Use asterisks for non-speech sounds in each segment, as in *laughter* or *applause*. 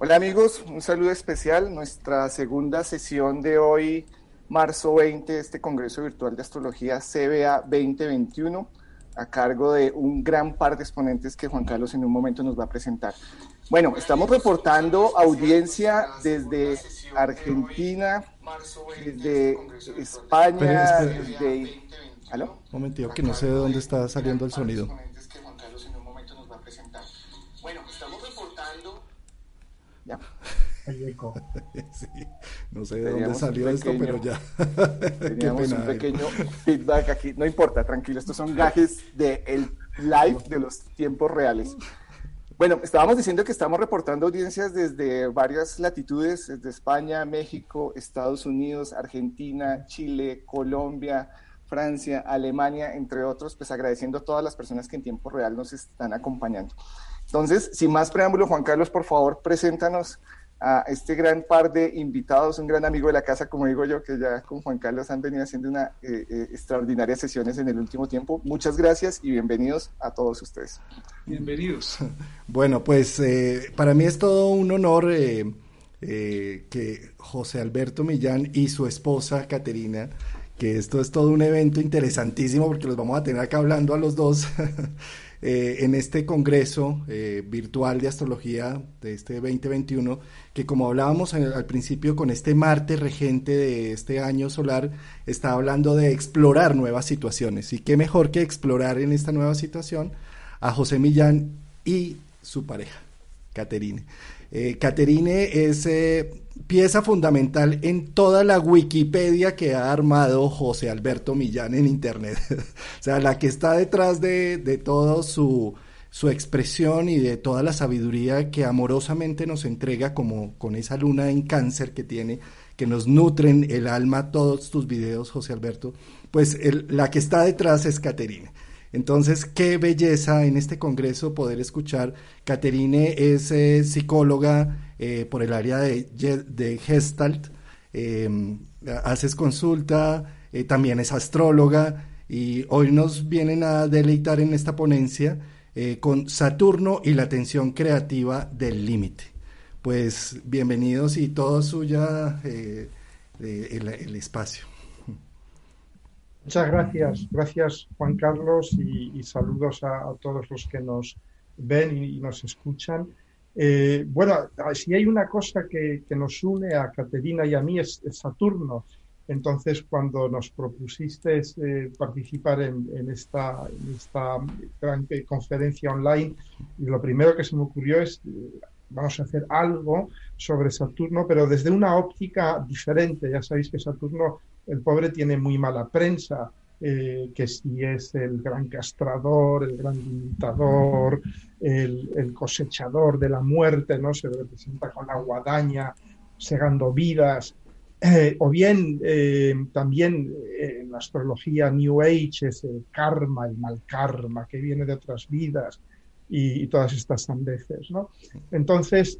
Hola amigos, un saludo especial. Nuestra segunda sesión de hoy, marzo 20, de este Congreso Virtual de Astrología CBA 2021, a cargo de un gran par de exponentes que Juan Carlos en un momento nos va a presentar. Bueno, estamos reportando audiencia desde Argentina, desde España, desde... ¿Aló? Un momentito, que no sé de dónde está saliendo el sonido. *laughs* no sé de dónde salió esto, pero ya. *laughs* Teníamos un pequeño feedback aquí. No importa, tranquilo, estos son gajes del el live de los tiempos reales. Bueno, estábamos diciendo que estamos reportando audiencias desde varias latitudes, desde España, México, Estados Unidos, Argentina, Chile, Colombia, Francia, Alemania, entre otros, pues agradeciendo a todas las personas que en tiempo real nos están acompañando. Entonces, sin más preámbulo, Juan Carlos, por favor, preséntanos a este gran par de invitados, un gran amigo de la casa, como digo yo, que ya con Juan Carlos han venido haciendo una eh, eh, extraordinarias sesiones en el último tiempo. Muchas gracias y bienvenidos a todos ustedes. Bienvenidos. *laughs* Bueno, pues eh, para mí es todo un honor que José Alberto Millán y su esposa Caterina, que esto es todo un evento interesantísimo porque los vamos a tener acá hablando a los dos. *laughs* Eh, en este congreso eh, virtual de astrología de este 2021, que como hablábamos al principio con este Marte regente de este año solar, está hablando de explorar nuevas situaciones. Y qué mejor que explorar en esta nueva situación a José Millán y su pareja, Caterine. Eh, Caterine es pieza fundamental en toda la Wikipedia que ha armado José Alberto Millán en Internet. *laughs* o sea, la que está detrás de, de todo su, su expresión y de toda la sabiduría que amorosamente nos entrega como con esa luna en cáncer que tiene, que nos nutren el alma todos tus videos, José Alberto, pues la que está detrás es Caterine. Entonces, qué belleza en este congreso poder escuchar. Caterine es eh, psicóloga eh, por el área de, Gestalt, em, haces consulta, eh, también es astróloga y hoy nos vienen a deleitar en esta ponencia con Saturno y la tensión creativa del límite. Pues bienvenidos y todo suya el espacio. Muchas gracias, gracias Juan Carlos y, saludos a, todos los que nos ven y, nos escuchan. Eh, bueno, si hay una cosa que, nos une a Caterina y a mí es, Saturno. Entonces, cuando nos propusiste eh, participar en, esta, esta gran conferencia online, lo primero que se me ocurrió es, eh, vamos a hacer algo sobre Saturno, pero desde una óptica diferente. Ya sabéis que Saturno el pobre tiene muy mala prensa, eh, que si es el gran castrador, el gran limitador, el, cosechador de la muerte, ¿no? Se representa con la guadaña, segando vidas. Eh, o bien eh, también en la astrología New Age es el karma, el mal karma que viene de otras vidas y, y todas estas sandeces, ¿no? Entonces,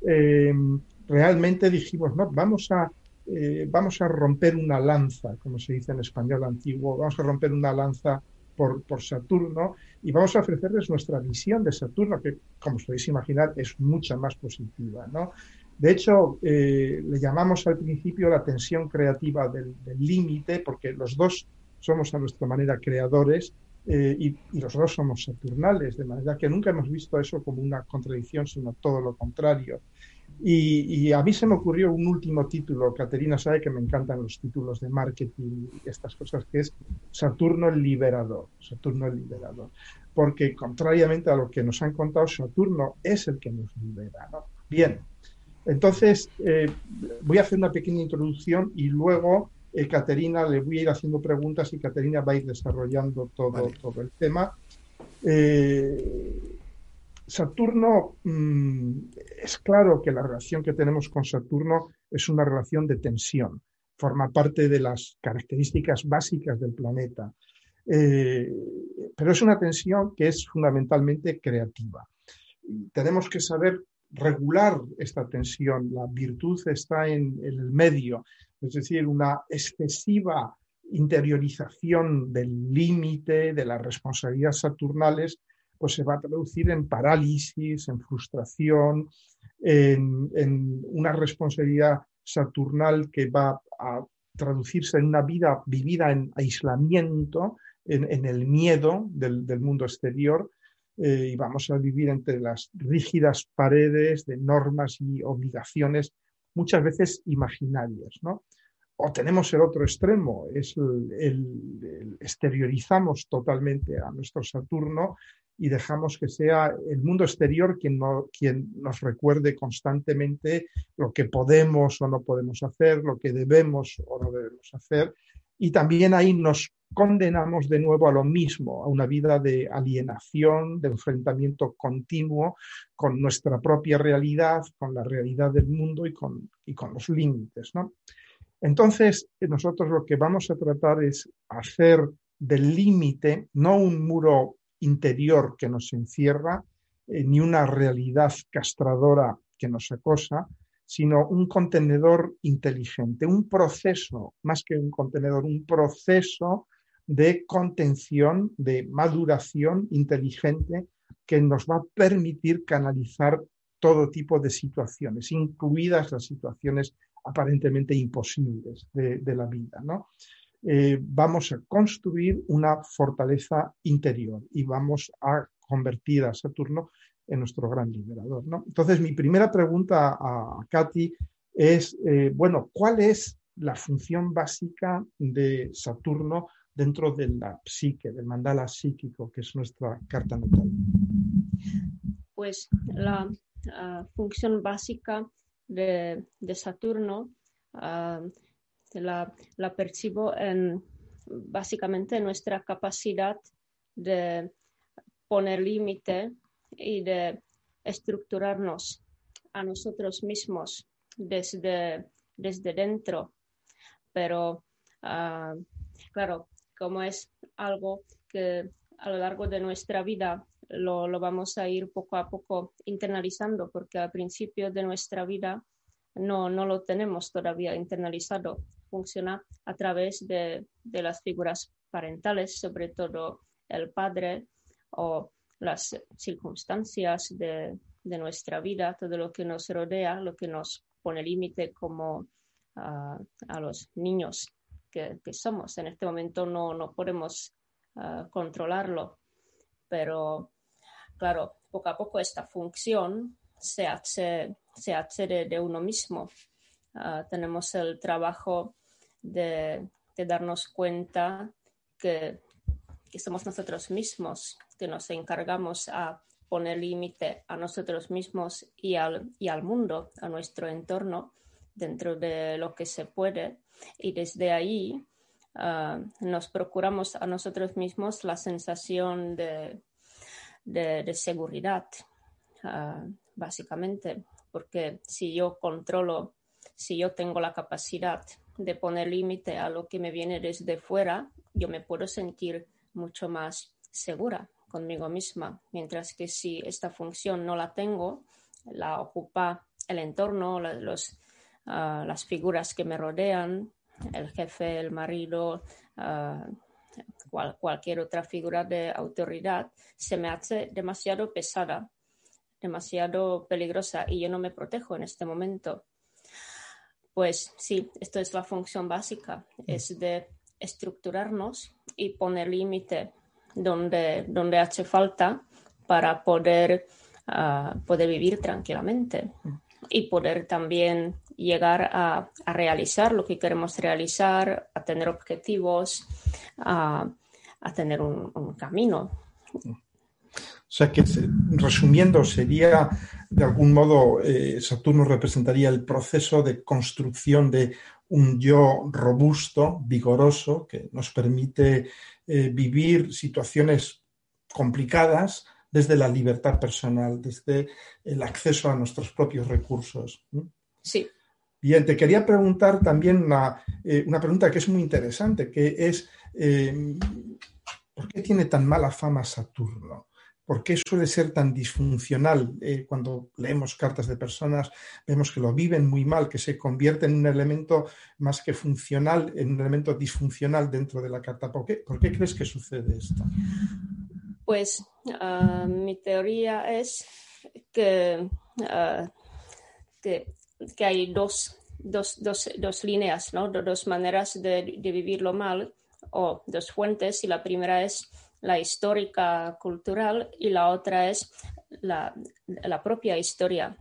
realmente dijimos, no, vamos a eh, vamos a romper una lanza, como se dice en español antiguo, vamos a romper una lanza por, Saturno y vamos a ofrecerles nuestra visión de Saturno, que como os podéis imaginar es mucha más positiva. ¿no? De hecho, eh, le llamamos al principio la tensión creativa del límite, porque los dos somos a nuestra manera creadores eh, y, y, los dos somos saturnales, de manera que nunca hemos visto eso como una contradicción, sino todo lo contrario. Y, a mí se me ocurrió un último título, Caterina sabe que me encantan los títulos de marketing y estas cosas, que es Saturno el Liberador, Saturno el Liberador, porque contrariamente a lo que nos han contado, Saturno es el que nos libera. Bien, entonces eh, voy a hacer una pequeña introducción y luego eh, Caterina le voy a ir haciendo preguntas y Caterina va a ir desarrollando todo, todo el tema. Eh, Saturno, mm, es claro que la relación que tenemos con Saturno es una relación de tensión, forma parte de las características básicas del planeta, eh, pero es una tensión que es fundamentalmente creativa. Tenemos que saber regular esta tensión, la virtud está en, en el medio, es decir, una excesiva interiorización del límite, de las responsabilidades saturnales, pues se va a traducir en parálisis, en frustración, en, una responsabilidad saturnal que va a traducirse en una vida vivida en aislamiento, en, el miedo del, mundo exterior, eh, y vamos a vivir entre las rígidas paredes de normas y obligaciones, muchas veces imaginarias. ¿no? O tenemos el otro extremo, es el, exteriorizamos totalmente a nuestro Saturno y dejamos que sea el mundo exterior quien, quien nos recuerde constantemente lo que podemos o no podemos hacer, lo que debemos o no debemos hacer. Y también ahí nos condenamos de nuevo a lo mismo, a una vida de alienación, de enfrentamiento continuo con nuestra propia realidad, con la realidad del mundo y con, y con los límites. ¿no? Entonces, nosotros lo que vamos a tratar es hacer del límite no un muro interior que nos encierra, eh, ni una realidad castradora que nos acosa, sino un contenedor inteligente, un proceso, más que un contenedor, un proceso de contención, de maduración inteligente que nos va a permitir canalizar todo tipo de situaciones, incluidas las situaciones aparentemente imposibles de, la vida. ¿no? Eh, vamos a construir una fortaleza interior y vamos a convertir a Saturno en nuestro gran liberador. Entonces, mi primera pregunta a, Katy es, eh, bueno, ¿cuál es la función básica de Saturno dentro de la psique, del mandala psíquico, que es nuestra carta natal? Pues la función básica de, Saturno ah, la, percibo en básicamente nuestra capacidad de poner límite y de estructurarnos a nosotros mismos desde, desde dentro. Pero, ah, claro, como es algo que a lo largo de nuestra vida lo, vamos a ir poco a poco internalizando, porque al principio de nuestra vida no, no lo tenemos todavía internalizado. Funciona a través de, las figuras parentales, sobre todo el padre o las circunstancias de, nuestra vida, todo lo que nos rodea, lo que nos pone límite como ah, a los niños que, somos. En este momento no, no podemos ah, controlarlo, pero claro, poco a poco esta función se hace, se hace de, uno mismo. Ah, tenemos el trabajo de, darnos cuenta que, somos nosotros mismos, que nos encargamos a poner límite a nosotros mismos y al, y al mundo, a nuestro entorno, dentro de lo que se puede. Y desde ahí ah, nos procuramos a nosotros mismos la sensación de, de, seguridad, ah, básicamente, porque si yo controlo, si yo tengo la capacidad de poner límite a lo que me viene desde fuera, yo me puedo sentir mucho más segura conmigo misma, mientras que si esta función no la tengo, la ocupa el entorno, los, ah, las figuras que me rodean, el jefe, el marido, uh, cualquier otra figura de autoridad, se me hace demasiado pesada, demasiado peligrosa y yo no me protejo en este momento. Pues sí, esto es la función básica, mm. es de estructurarnos y poner límite donde, donde hace falta para poder, ah, poder vivir tranquilamente mm. y poder también llegar a, realizar lo que queremos realizar, a tener objetivos, a, tener un, camino. O sea que, resumiendo, sería, de algún modo, eh, Saturno representaría el proceso de construcción de un yo robusto, vigoroso, que nos permite eh, vivir situaciones complicadas, desde la libertad personal, desde el acceso a nuestros propios recursos. Sí. Bien, te quería preguntar también una, eh, pregunta que es muy interesante, que es, eh, ¿por qué tiene tan mala fama Saturno? ¿Por qué suele ser tan disfuncional? Eh, cuando leemos cartas de personas, vemos que lo viven muy mal, que se convierte en un elemento más que funcional, en un elemento disfuncional dentro de la carta. ¿Por qué, ¿Por qué crees que sucede esto? Pues ah, mi teoría es que, ah, que, hay dos, dos, dos, dos líneas, ¿no? dos maneras de, de vivirlo mal o dos fuentes. Y la primera es la histórica cultural y la otra es la, propia historia,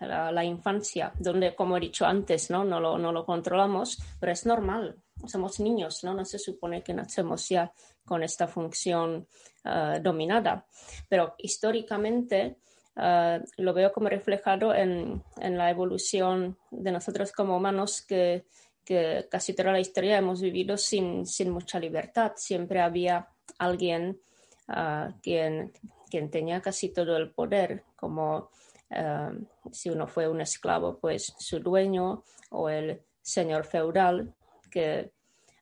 la, infancia, donde, como he dicho antes, ¿no? No, lo, no lo controlamos, pero es normal. Somos niños, ¿no? No se supone que nacemos ya con esta función eh, dominada. Pero históricamente eh, lo veo como reflejado en, la evolución de nosotros como humanos que, que casi toda la historia hemos vivido sin, sin mucha libertad. Siempre había alguien ah, quien, quien tenía casi todo el poder, como ah, si uno fue un esclavo, pues su dueño o el señor feudal que,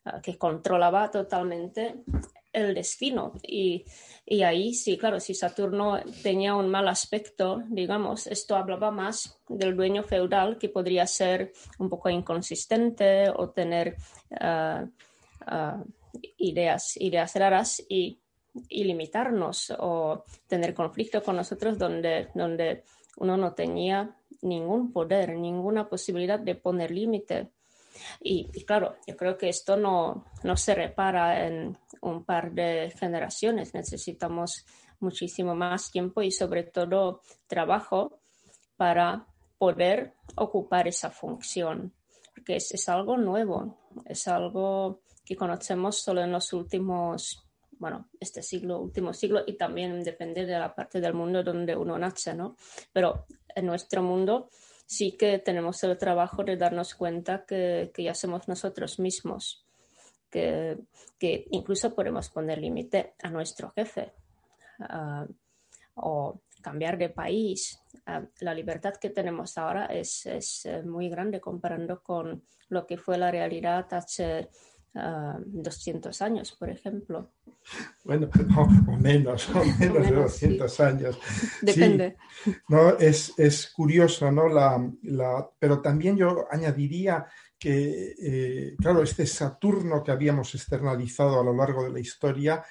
ah, que controlaba totalmente el destino. Y, y, ahí sí, claro, si Saturno tenía un mal aspecto, digamos, esto hablaba más del dueño feudal que podría ser un poco inconsistente o tener ideas, ideas raras y, limitarnos o tener conflicto con nosotros donde, donde uno no tenía ningún poder, ninguna posibilidad de poner límite. Y, claro, yo creo que esto no, no se repara en un par de generaciones. Necesitamos muchísimo más tiempo y sobre todo trabajo para poder ocupar esa función, porque es, es algo nuevo, es algo que conocemos solo en los últimos, bueno, este siglo, último siglo, y también depende de la parte del mundo donde uno nace, ¿no? Pero en nuestro mundo sí que tenemos el trabajo de darnos cuenta que, que ya somos nosotros mismos, que, que incluso podemos poner límite a nuestro jefe uh, o cambiar de país. Uh, la libertad que tenemos ahora es, es, eh, muy grande comparando con lo que fue la realidad hace 200 años, por ejemplo. Bueno, *laughs* o menos, o *laughs* menos, de 200 años. Depende. no, es, es, curioso, ¿no? La, la, pero también yo añadiría que, eh, claro, este Saturno que habíamos externalizado a lo largo de la historia,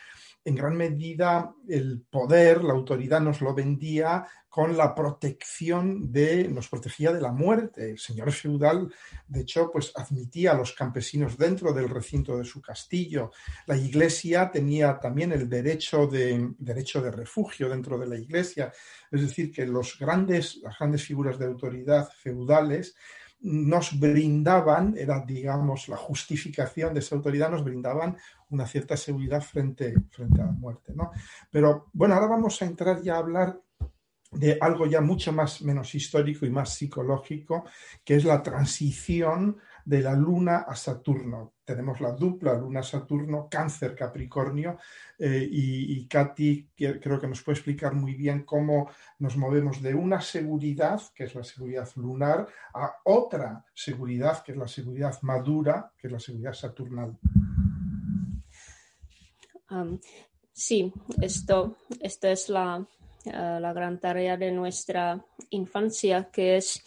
en gran medida el poder, la autoridad nos lo vendía con la protección de, nos protegía de la muerte. El señor feudal, de hecho, pues admitía a los campesinos dentro del recinto de su castillo. La iglesia tenía también el derecho de, derecho de refugio dentro de la iglesia. Es decir, que los grandes, las grandes figuras de autoridad feudales nos brindaban, era digamos la justificación de esa autoridad, nos brindaban una cierta seguridad frente, frente a la muerte. ¿no? Pero bueno, ahora vamos a entrar ya a hablar de algo ya mucho más menos histórico y más psicológico, que es la transición de la Luna a Saturno. Tenemos la dupla Luna-Saturno, Cáncer, Capricornio, eh, y, Katy creo que nos puede explicar muy bien cómo nos movemos de una seguridad, que es la seguridad lunar, a otra seguridad, que es la seguridad madura, que es la seguridad saturnal. sí, esto, esto es la, eh, la, gran tarea de nuestra infancia, que es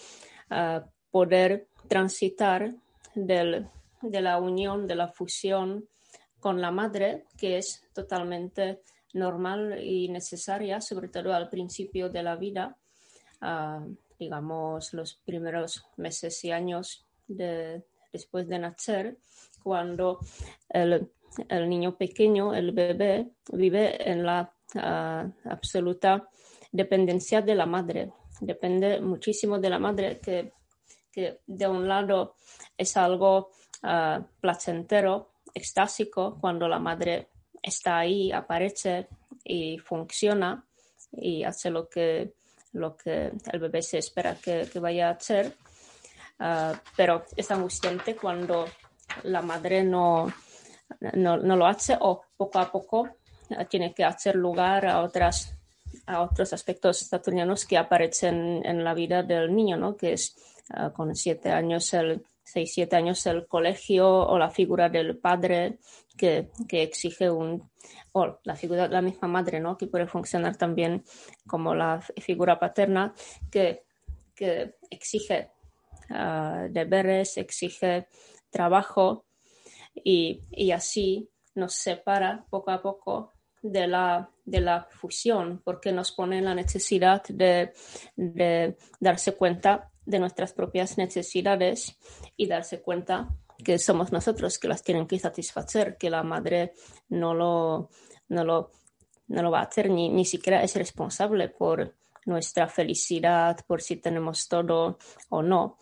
eh, poder transitar del, de la unión, de la fusión con la madre, que es totalmente normal y necesaria, sobre todo al principio de la vida, ah, digamos los primeros meses y años de, después de nacer, cuando el, niño pequeño, el bebé, vive en la ah, absoluta dependencia de la madre. Depende muchísimo de la madre que que de un lado es algo ah, placentero, extásico, cuando la madre está ahí, aparece y funciona y hace lo que, lo que el bebé se espera que, vaya a hacer. Ah, pero es angustiante cuando la madre no, no, lo hace o poco a poco ah, tiene que hacer lugar a otras a otros aspectos saturnianos que aparecen en la vida del niño, ¿no? Que es ah, con siete años el seis, siete años el colegio o la figura del padre que, que exige un, o la figura de la misma madre, ¿no? Que puede funcionar también como la figura paterna que, que exige uh, deberes, exige trabajo y, y, así nos separa poco a poco de la, de la fusión porque nos pone la necesidad de, de darse cuenta de nuestras propias necesidades y darse cuenta que somos nosotros que las tienen que satisfacer, que la madre no lo, no lo, no lo va a hacer, ni, ni siquiera es responsable por nuestra felicidad, por si tenemos todo o no.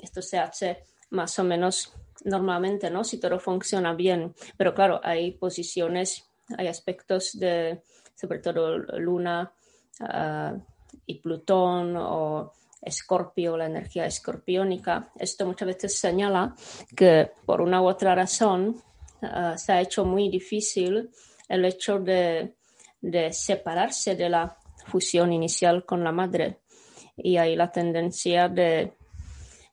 Esto se hace más o menos normalmente, ¿no? Si todo funciona bien. Pero claro, hay posiciones, hay aspectos de, sobre todo Luna uh, y Plutón o Escorpio, la energía escorpiónica. Esto muchas veces señala que por una u otra razón uh, se ha hecho muy difícil el hecho de, de, separarse de la fusión inicial con la madre. Y hay la tendencia de,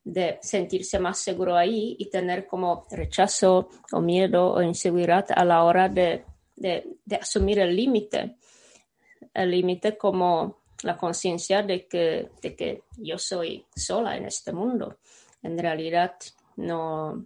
de sentirse más seguro ahí y tener como rechazo o miedo o inseguridad a la hora de, de asumir el límite. El límite como la conciencia de que, de que yo soy sola en este mundo. En realidad no,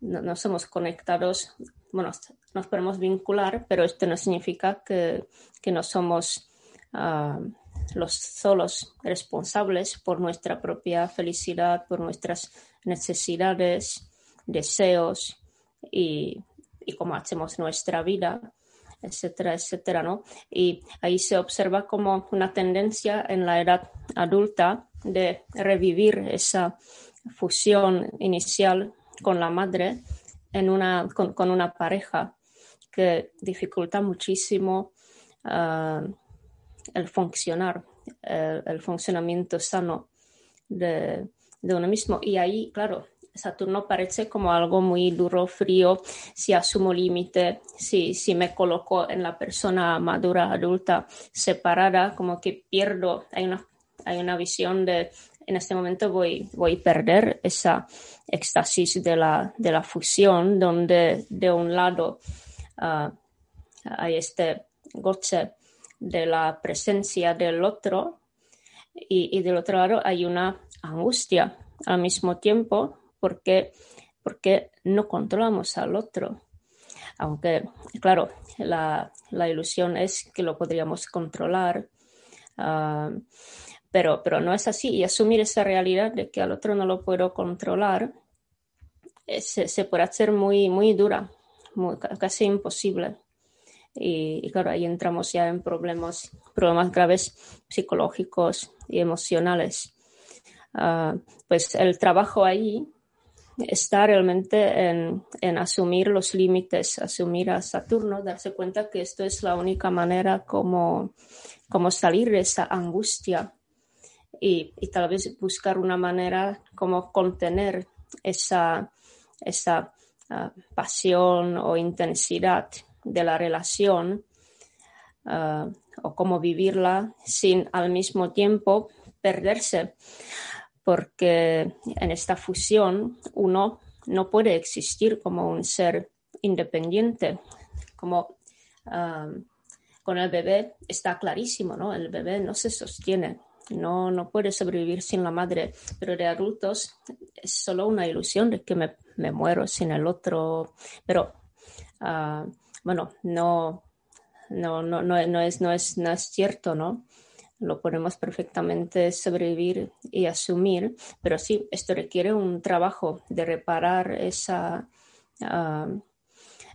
no, somos conectados, bueno, nos podemos vincular, pero esto no significa que, que no somos uh, los solos responsables por nuestra propia felicidad, por nuestras necesidades, deseos y, y cómo hacemos nuestra vida etcétera, etcétera, ¿no? Y ahí se observa como una tendencia en la edad adulta de revivir esa fusión inicial con la madre en una, con, una pareja que dificulta muchísimo ah, el funcionar, el, funcionamiento sano de, de uno mismo. Y ahí, claro, Saturno parece como algo muy duro, frío, si asumo límite, si, me coloco en la persona madura, adulta, separada, como que pierdo, hay una, hay una visión de, en este momento voy, voy a perder esa éxtasis de la, de la fusión, donde de un lado uh, hay este goce de la presencia del otro y del otro lado hay una angustia. Al mismo tiempo porque, porque no controlamos al otro. Aunque, claro, la, ilusión es que lo podríamos controlar, ah, pero, pero no es así. Y asumir esa realidad de que al otro no lo puedo controlar eh, se, puede hacer muy, muy dura, casi imposible. Y, claro, ahí entramos ya en problemas, problemas graves psicológicos y emocionales. Ah, pues el trabajo ahí está realmente en, asumir los límites, asumir a Saturno, darse cuenta que esto es la única manera como, como salir de esa angustia y, tal vez buscar una manera como contener esa, esa ah, pasión o intensidad de la relación ah, o cómo vivirla sin al mismo tiempo perderse porque en esta fusión uno no puede existir como un ser independiente, como con el bebé está clarísimo, ¿no? El bebé no se sostiene, no, no puede sobrevivir sin la madre, pero de adultos es solo una ilusión de que me, me muero sin el otro, pero ah, bueno, no, no, no, no, no, es, no, es, no es cierto, ¿no? Lo podemos perfectamente sobrevivir y asumir, pero sí, esto requiere un trabajo de reparar esa, ah,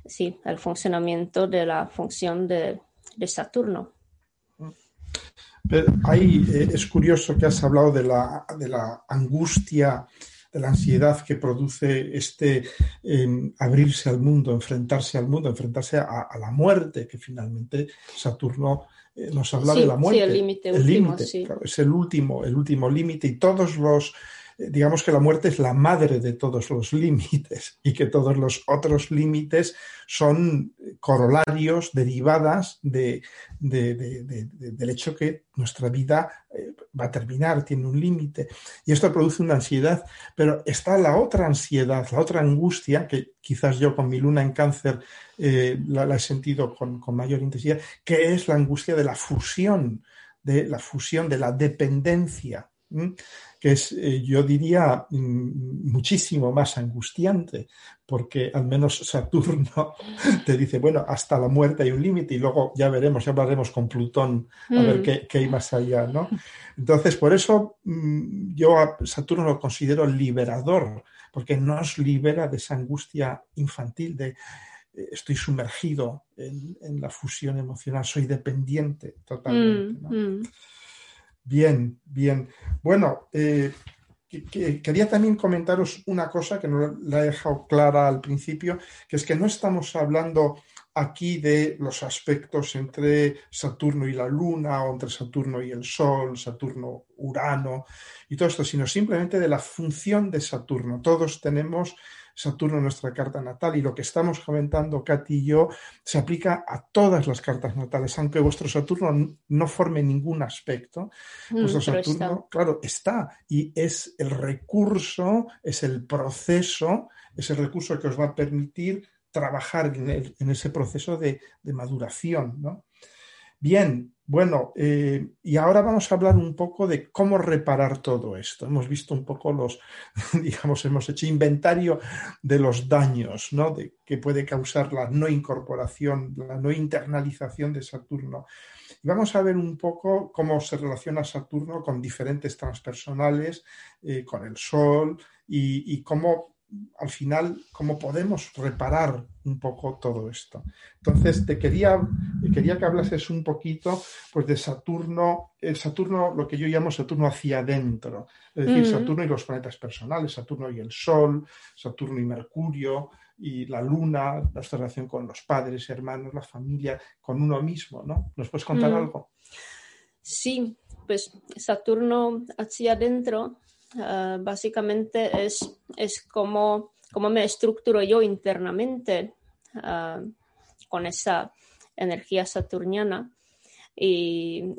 sí, el funcionamiento de la función de, Saturno. ahí eh, es curioso que has hablado de la, de la angustia, de la ansiedad que produce este em, abrirse al mundo, enfrentarse al mundo, enfrentarse a, la muerte, que finalmente Saturno nos habla de la muerte. Sí, el límite último, es el último, el último límite y todos los eh, digamos que la muerte es la madre de todos los límites y que todos los otros límites son corolarios, derivadas de, del hecho que nuestra vida eh, va a terminar, tiene un límite. Y esto produce una ansiedad, pero está la otra ansiedad, la otra angustia, que quizás yo con mi luna en cáncer eh, la, he sentido con, con mayor intensidad, que es la angustia de la fusión, de la fusión, de la dependencia que es, eh, yo diría, mm, muchísimo más angustiante, porque al menos Saturno *laughs* te dice, bueno, hasta la muerte hay un límite y luego ya veremos, ya hablaremos con Plutón a ver mm. qué, qué, hay más allá, ¿no? Entonces, por eso mm, yo a Saturno lo considero liberador, porque nos libera de esa angustia infantil de eh, estoy sumergido en, la fusión emocional, soy dependiente totalmente. ¿no? Bien, bien. Bueno, eh, quería también comentaros una cosa que no la he dejado clara al principio, que es que no estamos hablando aquí de los aspectos entre Saturno y la Luna o entre Saturno y el Sol, Saturno, Urano y todo esto, sino simplemente de la función de Saturno. Todos tenemos Saturno en nuestra carta natal y lo que estamos comentando Katy y yo se aplica a todas las cartas natales, aunque vuestro Saturno no forme ningún aspecto. Mm, vuestro Saturno, claro, está y es el recurso, es el proceso, es el recurso que os va a permitir trabajar en, ese proceso de, de maduración. ¿no? Bien, bueno, eh, y ahora vamos a hablar un poco de cómo reparar todo esto. Hemos visto un poco los, *laughs* digamos, hemos hecho inventario de los daños ¿no? de, que puede causar la no incorporación, la no internalización de Saturno. Vamos a ver un poco cómo se relaciona Saturno con diferentes transpersonales, eh, con el Sol y, y cómo al final cómo podemos reparar un poco todo esto. Entonces, te quería, quería que hablases un poquito pues, de Saturno, el Saturno, lo que yo llamo Saturno hacia adentro, es decir, Saturno y los planetas personales, Saturno y el Sol, Saturno y Mercurio, y la Luna, nuestra relación con los padres, hermanos, la familia, con uno mismo, ¿no? ¿Nos puedes contar algo? Sí, pues Saturno hacia adentro Ah, básicamente es, es como, me estructuro yo internamente ah, con esa energía saturniana. Y,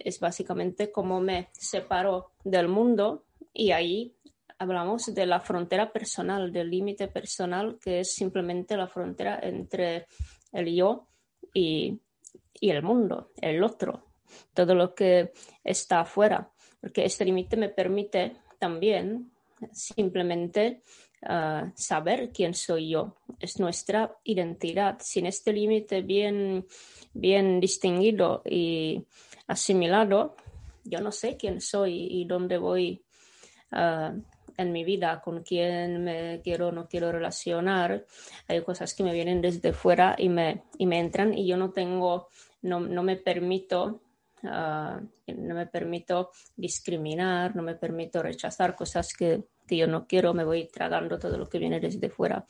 es básicamente como me separo del mundo y ahí hablamos de la frontera personal, del límite personal que es simplemente la frontera entre el yo y, y el mundo, el otro, todo lo que está afuera porque este límite me permite también simplemente ah, saber quién soy yo. Es nuestra identidad. Sin este límite bien, bien distinguido y asimilado, yo no sé quién soy y dónde voy ah, en mi vida, con quién me quiero o no quiero relacionar. Hay cosas que me vienen desde fuera y me, y me entran y yo no tengo, no, no me permito Ah, no me permito discriminar, no me permito rechazar cosas que, que, yo no quiero, me voy tragando todo lo que viene desde fuera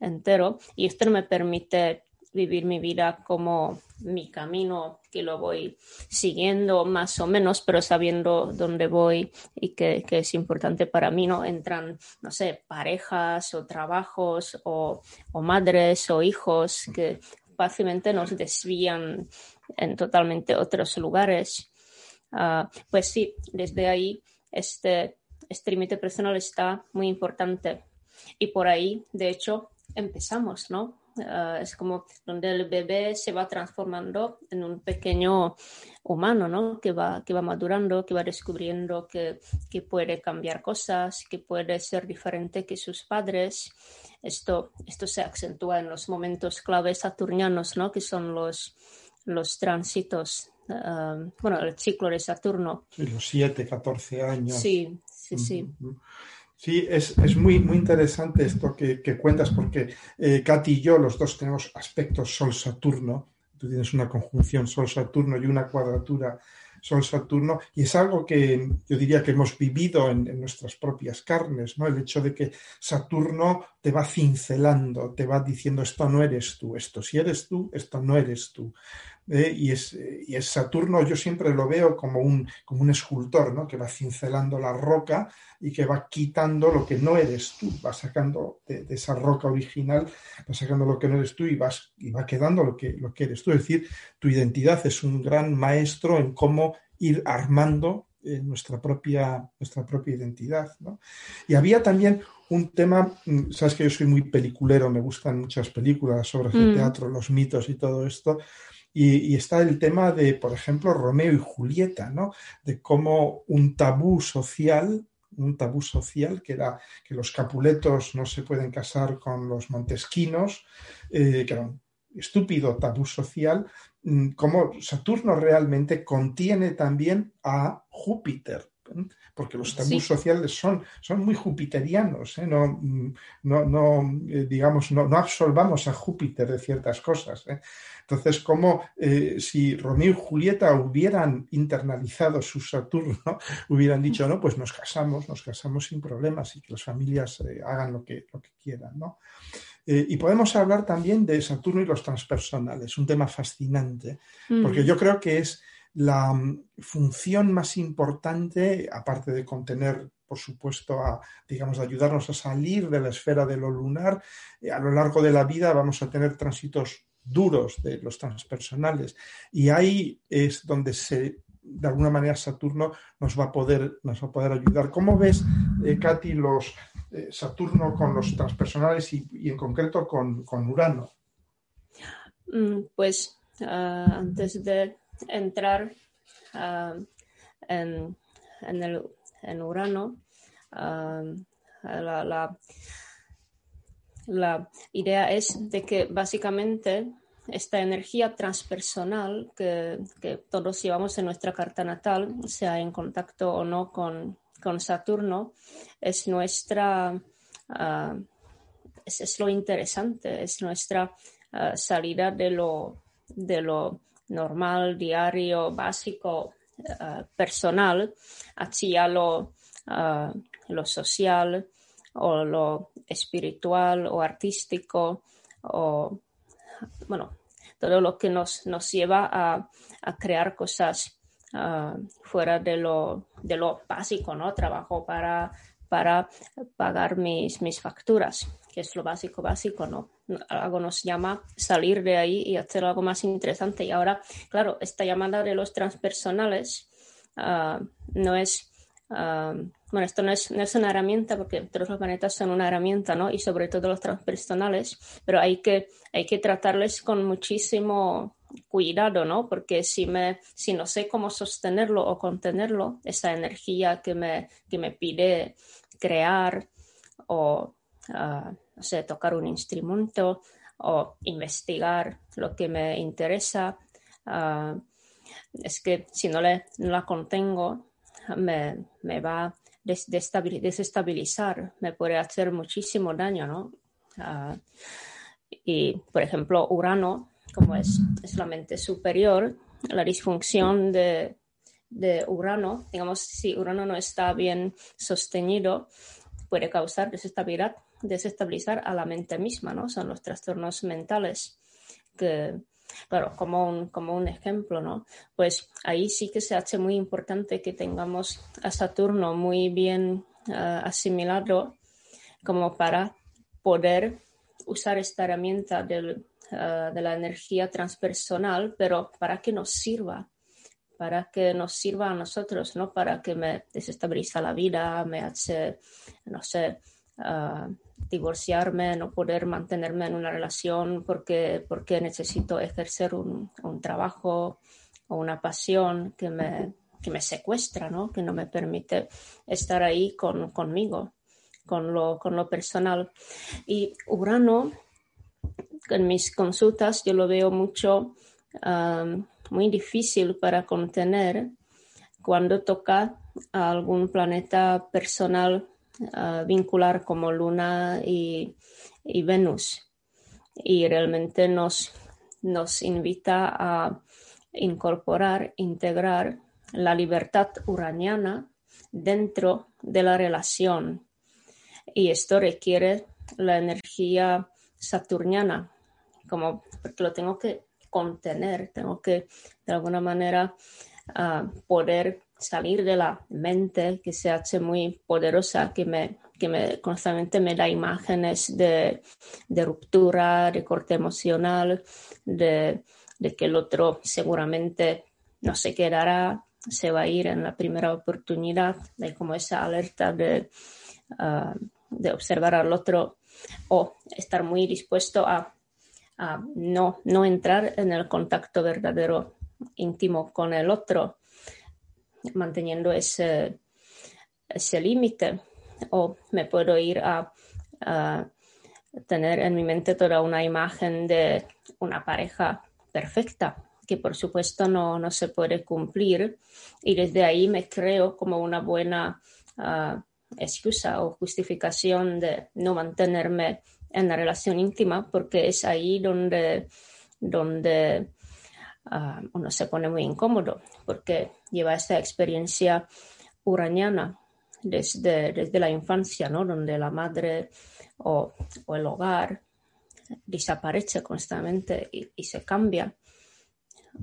entero y esto no me permite vivir mi vida como mi camino que lo voy siguiendo más o menos, pero sabiendo dónde voy y que, que, es importante para mí, ¿no? Entran, no sé, parejas o trabajos o, o madres o hijos que fácilmente nos desvían en totalmente otros lugares. Ah, pues sí, desde ahí este, este límite personal está muy importante. Y por ahí, de hecho, empezamos, ¿no? Ah, es como donde el bebé se va transformando en un pequeño humano, ¿no? Que va, que va madurando, que va descubriendo que, que puede cambiar cosas, que puede ser diferente que sus padres. Esto, esto se acentúa en los momentos claves saturnianos, ¿no? Que son los, los tránsitos, um, bueno, el ciclo de Saturno. los 7, 14 años. Sí, sí, sí. Sí, es, es, muy, muy interesante esto que, que cuentas porque eh, Katy y yo, los dos tenemos aspectos Sol-Saturno. Tú tienes una conjunción Sol-Saturno y una cuadratura Sol-Saturno, y es algo que yo diría que hemos vivido en, en, nuestras propias carnes, ¿no? El hecho de que Saturno te va cincelando, te va diciendo esto no eres tú, esto si eres tú, esto no eres tú. ¿Eh? y, es, y, es, Saturno, yo siempre lo veo como un, como un escultor, ¿no? que va cincelando la roca y que va quitando lo que no eres tú, va sacando de, esa roca original, va sacando lo que no eres tú y, vas, y va quedando lo que, lo que eres tú. Es decir, tu identidad es un gran maestro en cómo ir armando eh, nuestra, propia, nuestra propia identidad. ¿no? Y había también un tema, mm, sabes que yo soy muy peliculero, me gustan muchas películas, las obras de mm. teatro, los mitos y todo esto. Y, está el tema de, por ejemplo, Romeo y Julieta, ¿no? De cómo un tabú social, un tabú social que era que los capuletos no se pueden casar con los montesquinos, eh, que era un estúpido tabú social, mm, como Saturno realmente contiene también a Júpiter, porque los tabús sociales son, son muy jupiterianos, ¿eh? no, mm, no, no eh, digamos, no, no, absolvamos a Júpiter de ciertas cosas. ¿eh? Entonces, como si Romeo y Julieta hubieran internalizado su Saturno, *laughs* hubieran dicho, no, pues nos casamos, nos casamos sin problemas y que las familias hagan lo que, lo que quieran, ¿no? y podemos hablar también de Saturno y los transpersonales, un tema fascinante, porque mm. yo creo que es la mm, función más importante, aparte de contener, por supuesto, a, digamos, ayudarnos a salir de la esfera de lo lunar, eh, a lo largo de la vida vamos a tener tránsitos duros de los transpersonales y ahí es donde se de alguna manera Saturno nos va a poder, nos va a poder ayudar. ¿Cómo ves, eh, Katy, los eh, Saturno con los transpersonales y, en concreto con, Urano? Mm, pues ah, antes de entrar ah, en, el, en Urano, ah, la, la, idea es de que básicamente esta energía transpersonal que, todos llevamos en nuestra carta natal, sea en contacto o no con, Saturno, es nuestra, ah, es, lo interesante, es nuestra salida de lo, de lo normal, diario, básico, eh, personal, hacia lo, eh, lo social o lo espiritual o artístico o, bueno, todo lo que nos, nos lleva a, crear cosas eh, fuera de lo, de lo básico, ¿no? Trabajo para, para pagar mis, mis facturas que es lo básico, básico, ¿no? Algo nos llama salir de ahí y hacer algo más interesante. Y ahora, claro, esta llamada de los transpersonales ah, no es, ah, bueno, esto no es, no es una herramienta porque todos los planetas son una herramienta, ¿no? Y sobre todo los transpersonales, pero hay que, hay que tratarles con muchísimo cuidado, ¿no? Porque si, me, si no sé cómo sostenerlo o contenerlo, esa energía que me, que me pide crear o no sé, tocar un instrumento o investigar lo que me interesa. es que si no, le, la contengo, me, me va desestabilizar, me puede hacer muchísimo daño, ¿no? y, por ejemplo, Urano, como es, es la mente superior, la disfunción de, de Urano, digamos, si Urano no está bien sostenido, puede causar desestabilidad desestabilizar a la mente misma, ¿no? Son los trastornos mentales que, claro, como un, como un ejemplo, ¿no? Pues ahí sí que se hace muy importante que tengamos a Saturno muy bien eh, asimilado como para poder usar esta herramienta del, eh, de la energía transpersonal, pero para que nos sirva, para que nos sirva a nosotros, no para que me desestabiliza la vida, me hace, no sé, uh, divorciarme, no poder mantenerme en una relación porque, porque necesito ejercer un, un trabajo o una pasión que me, que me secuestra, ¿no? que no me permite estar ahí con, conmigo, con lo, con lo personal. Y Urano, en mis consultas, yo lo veo mucho, muy difícil para contener cuando toca a algún planeta personal vincular como Luna y, Venus. Y realmente nos, nos invita a incorporar, integrar la libertad uraniana dentro de la relación. Y esto requiere la energía saturniana, como porque lo tengo que contener, tengo que de alguna manera ah, poder salir de la mente que se hace muy poderosa, que me, que me constantemente me da imágenes de, de ruptura, de corte emocional, de, de, que el otro seguramente no se quedará, se va a ir en la primera oportunidad, de como esa alerta de, ah, de observar al otro o estar muy dispuesto a, a no, no entrar en el contacto verdadero íntimo con el otro manteniendo ese, ese límite o me puedo ir a, tener en mi mente toda una imagen de una pareja perfecta que por supuesto no, no se puede cumplir y desde ahí me creo como una buena ah, excusa o justificación de no mantenerme en la relación íntima porque es ahí donde, donde Ah, uno se pone muy incómodo porque lleva esta experiencia uraniana desde, desde la infancia, ¿no? donde la madre o, el hogar desaparece constantemente y, se cambia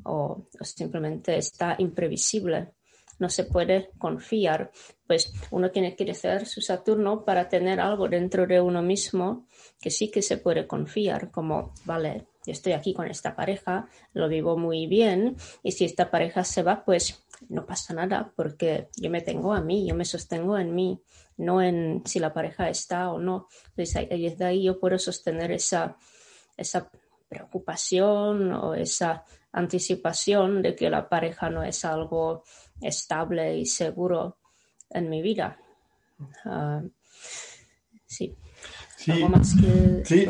o, simplemente está imprevisible no se puede confiar, pues uno tiene que hacer su Saturno para tener algo dentro de uno mismo que sí que se puede confiar, como, vale, yo estoy aquí con esta pareja, lo vivo muy bien y si esta pareja se va, pues no pasa nada porque yo me tengo a mí, yo me sostengo en mí, no en si la pareja está o no. Entonces desde ahí yo puedo sostener esa, esa preocupación o esa anticipación de que la pareja no es algo estable y seguro en mi vida. Ah, sí. Sí,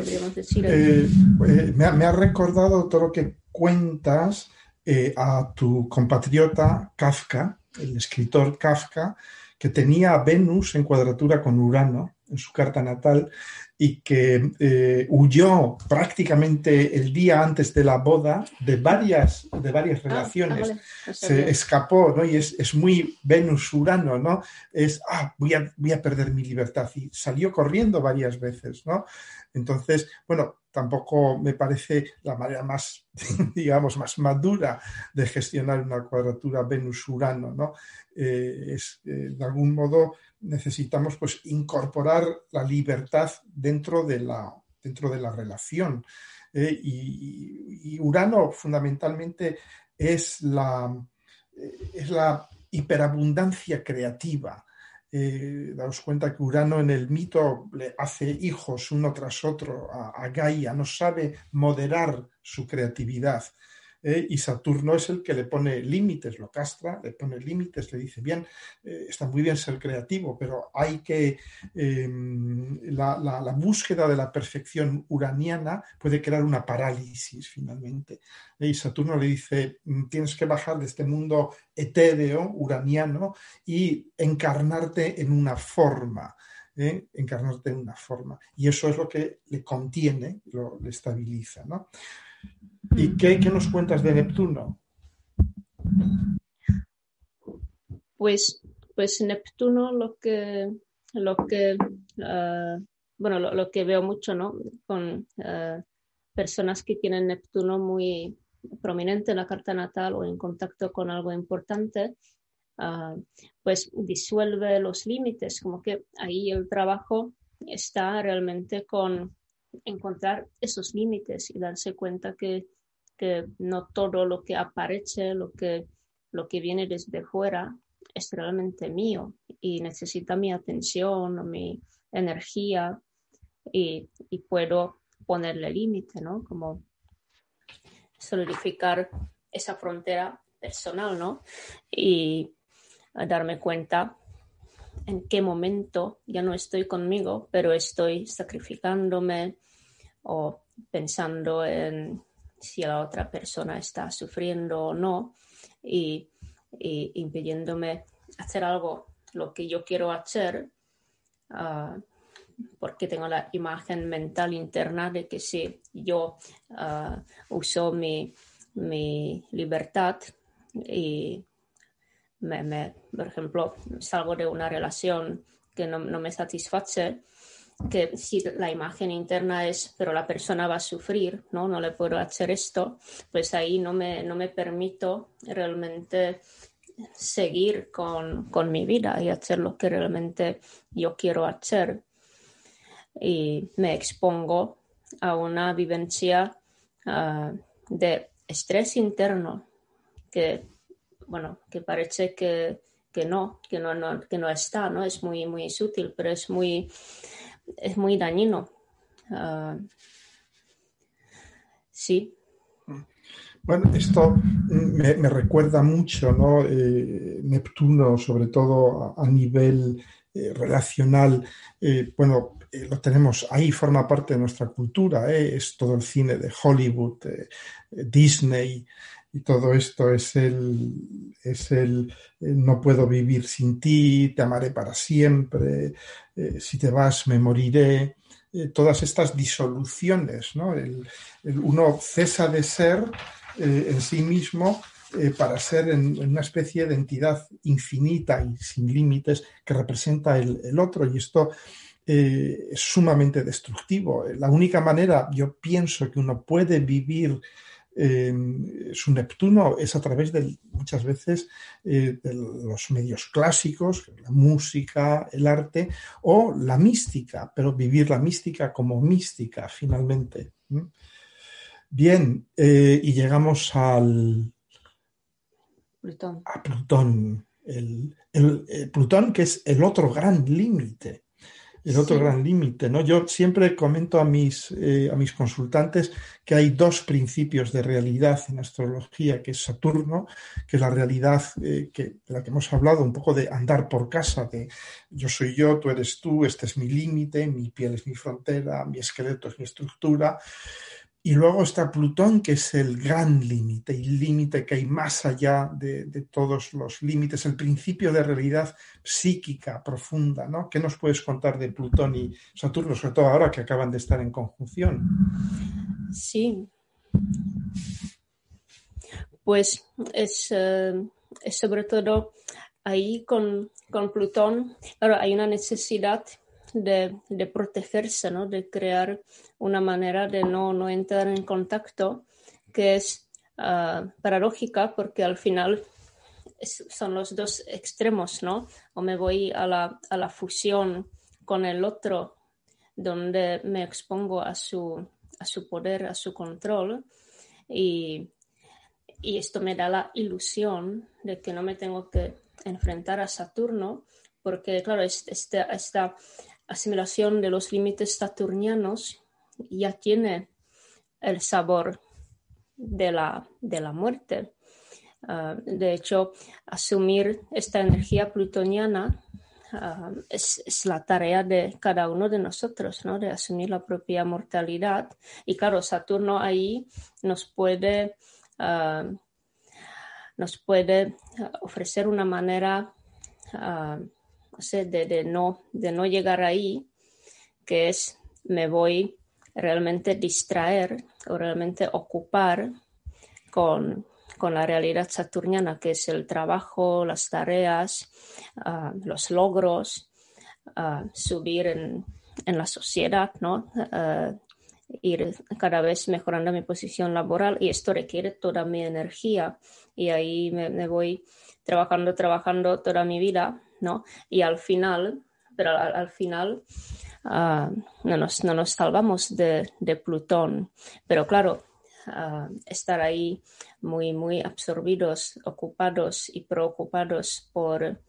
eh, eh, me, ha, recordado todo lo que cuentas eh, a tu compatriota Kafka, el escritor Kafka, que tenía Venus en cuadratura con Urano en su carta natal y que eh, huyó prácticamente el día antes de la boda de varias, de varias ah, relaciones. Se escapó, ¿no? Y es, muy Venus-Urano, ¿no? Es, ah, voy a, voy a perder mi libertad. Y salió corriendo varias veces, ¿no? Entonces, bueno, tampoco me parece la manera más, *laughs* digamos, más madura de gestionar una cuadratura Venus-Urano, ¿no? Eh, es, eh, de algún modo, necesitamos pues incorporar la libertad dentro de la, dentro de la relación. Eh, y, Urano fundamentalmente es la, es la hiperabundancia creativa. Eh, daos cuenta que Urano en el mito le hace hijos uno tras otro a, a Gaia, no sabe moderar su creatividad. ¿Eh? y Saturno es el que le pone límites, lo castra, le pone límites, le dice, bien, eh, está muy bien ser creativo, pero hay que, em, la, búsqueda de la perfección uraniana puede crear una parálisis finalmente. ¿eh? Y Saturno le dice, mm, tienes que bajar de este mundo etéreo, uraniano, y encarnarte en una forma. encarnarte en una forma. Y eso es lo que le contiene, lo le estabiliza. ¿no? ¿Y qué, nos cuentas de Neptuno? Pues, pues Neptuno lo que, lo que ah, bueno, lo, que veo mucho, ¿no? Con ah, personas que tienen Neptuno muy prominente en la carta natal o en contacto con algo importante, ah, pues disuelve los límites, como que ahí el trabajo está realmente con encontrar esos límites y darse cuenta que, no todo lo que aparece, lo que, lo que viene desde fuera, es realmente mío y necesita mi atención, mi energía y, puedo ponerle límite, ¿no? Como solidificar esa frontera personal, ¿no? Y darme cuenta en qué momento ya no estoy conmigo, pero estoy sacrificándome o pensando en si la otra persona está sufriendo o no y, impidiéndome hacer algo lo que yo quiero hacer ah, porque tengo la imagen mental interna de que si yo uh, uso mi, mi libertad y me, por ejemplo, salgo de una relación que no, me satisface que si la imagen interna es, pero la persona va a sufrir, ¿no? No le puedo hacer esto, pues ahí no me, no me permito realmente seguir con, mi vida y hacer lo que realmente yo quiero hacer. Y me expongo a una vivencia ah, de estrés interno que, bueno, que parece que, no, que no, que no está, ¿no? Es muy, muy sutil, pero es muy, es muy dañino. Ah, sí. Bueno, esto me, recuerda mucho, ¿no? Eh, Neptuno, sobre todo a, nivel eh, relacional, eh, bueno, lo tenemos ahí, forma parte de nuestra cultura, es todo el cine de Hollywood, Disney, y todo esto es el, es el no puedo vivir sin ti, te amaré para siempre, eh, si te vas me moriré, eh, todas estas disoluciones, ¿no? El, uno cesa de ser eh, en sí mismo para ser en, una especie de entidad infinita y sin límites que representa el, el otro y esto es sumamente destructivo. La única manera, yo pienso que uno puede vivir su Neptuno es a través de muchas veces eh, de los medios clásicos, la música, el arte o la mística, pero vivir la mística como mística finalmente. Bien, eh, y llegamos al Plutón. a Plutón, el, el Plutón que es el otro gran límite el otro gran límite, ¿no? Yo siempre comento a mis, eh, a mis consultantes que hay dos principios de realidad en astrología, que es Saturno, que es la realidad eh, que, de la que hemos hablado, un poco de andar por casa, de yo soy yo, tú eres tú, este es mi límite, mi piel es mi frontera, mi esqueleto es mi estructura, y luego está Plutón, que es el gran límite, el límite que hay más allá de, todos los límites, el principio de realidad psíquica profunda, ¿no? ¿Qué nos puedes contar de Plutón y Saturno, sobre todo ahora que acaban de estar en conjunción? Sí. Pues es, eh, sobre todo ahí con, con Plutón, claro, hay una necesidad de, protegerse, ¿no? de crear una manera de no, no entrar en contacto que es uh, paradójica porque al final son los dos extremos, ¿no? O me voy a la, a la, fusión con el otro, donde me expongo a su, a su poder, a su control, y, y esto me da la ilusión de que no me tengo que enfrentar a Saturno, porque claro, esta, esta asimilación de los límites saturnianos ya tiene el sabor de la, de la muerte. Ah, de hecho, asumir esta energía plutoniana ah, es, la tarea de cada uno de nosotros, ¿no? de asumir la propia mortalidad. Y claro, Saturno ahí nos puede, ah, nos puede ofrecer una manera de, no, de no llegar ahí, que es me voy realmente distraer o realmente ocupar con, la realidad saturniana, que es el trabajo, las tareas, ah, los logros, ah, subir en, la sociedad, ¿no? Ah, ir cada vez mejorando mi posición laboral y esto requiere toda mi energía y ahí me voy trabajando, trabajando toda mi vida ¿no? Y al final, pero al, final ah, no, nos, no, nos, salvamos de, Plutón. Pero claro, ah, estar ahí muy, muy absorbidos, ocupados y preocupados por,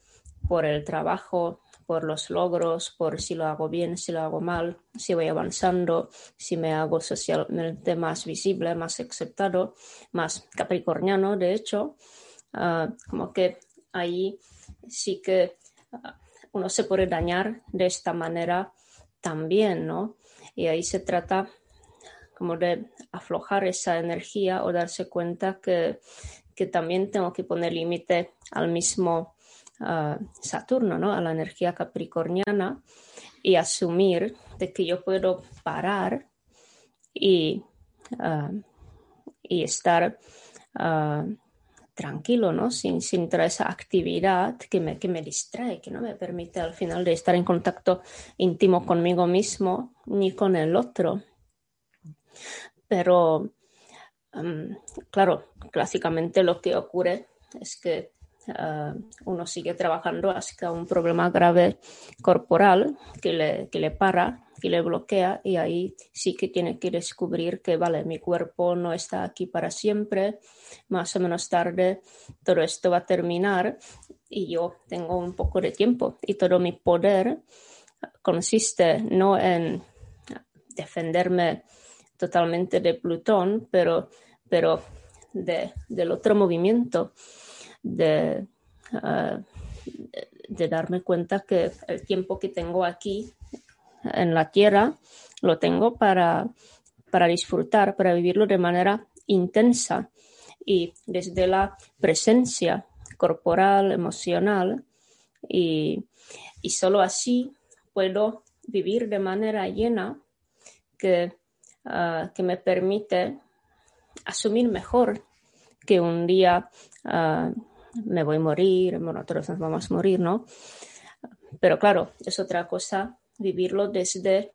por el trabajo, por los logros, por si lo hago bien, si lo hago mal, si voy avanzando, si me hago socialmente más visible, más aceptado, más capricorniano, de hecho, ah, como que ahí sí que ah, uno se puede dañar de esta manera también, ¿no? Y ahí se trata como de aflojar esa energía o darse cuenta que, también tengo que poner límite al mismo ah, Saturno, ¿no? A la energía capricorniana y asumir de que yo puedo parar y, ah, y estar tranquilo, ¿no? Sin, sin toda esa actividad que me, que me distrae, que no me permite al final de estar en contacto íntimo conmigo mismo ni con el otro. Pero, mm, claro, clásicamente lo que ocurre es que ah, uno sigue trabajando hasta un problema grave corporal que le, que le para y le bloquea y ahí sí que tiene que descubrir que, vale, mi cuerpo no está aquí para siempre, más o menos tarde todo esto va a terminar y yo tengo un poco de tiempo. Y todo mi poder consiste no en defenderme totalmente de Plutón, pero, pero de, del otro movimiento, de, ah, de darme cuenta que el tiempo que tengo aquí en la tierra, lo tengo para, para disfrutar, para vivirlo de manera intensa y desde la presencia corporal, emocional y, y solo así puedo vivir de manera llena que, ah, que me permite asumir mejor que un día ah, me voy a morir, bueno, todos nos vamos a morir, ¿no? Pero claro, es otra cosa vivirlo desde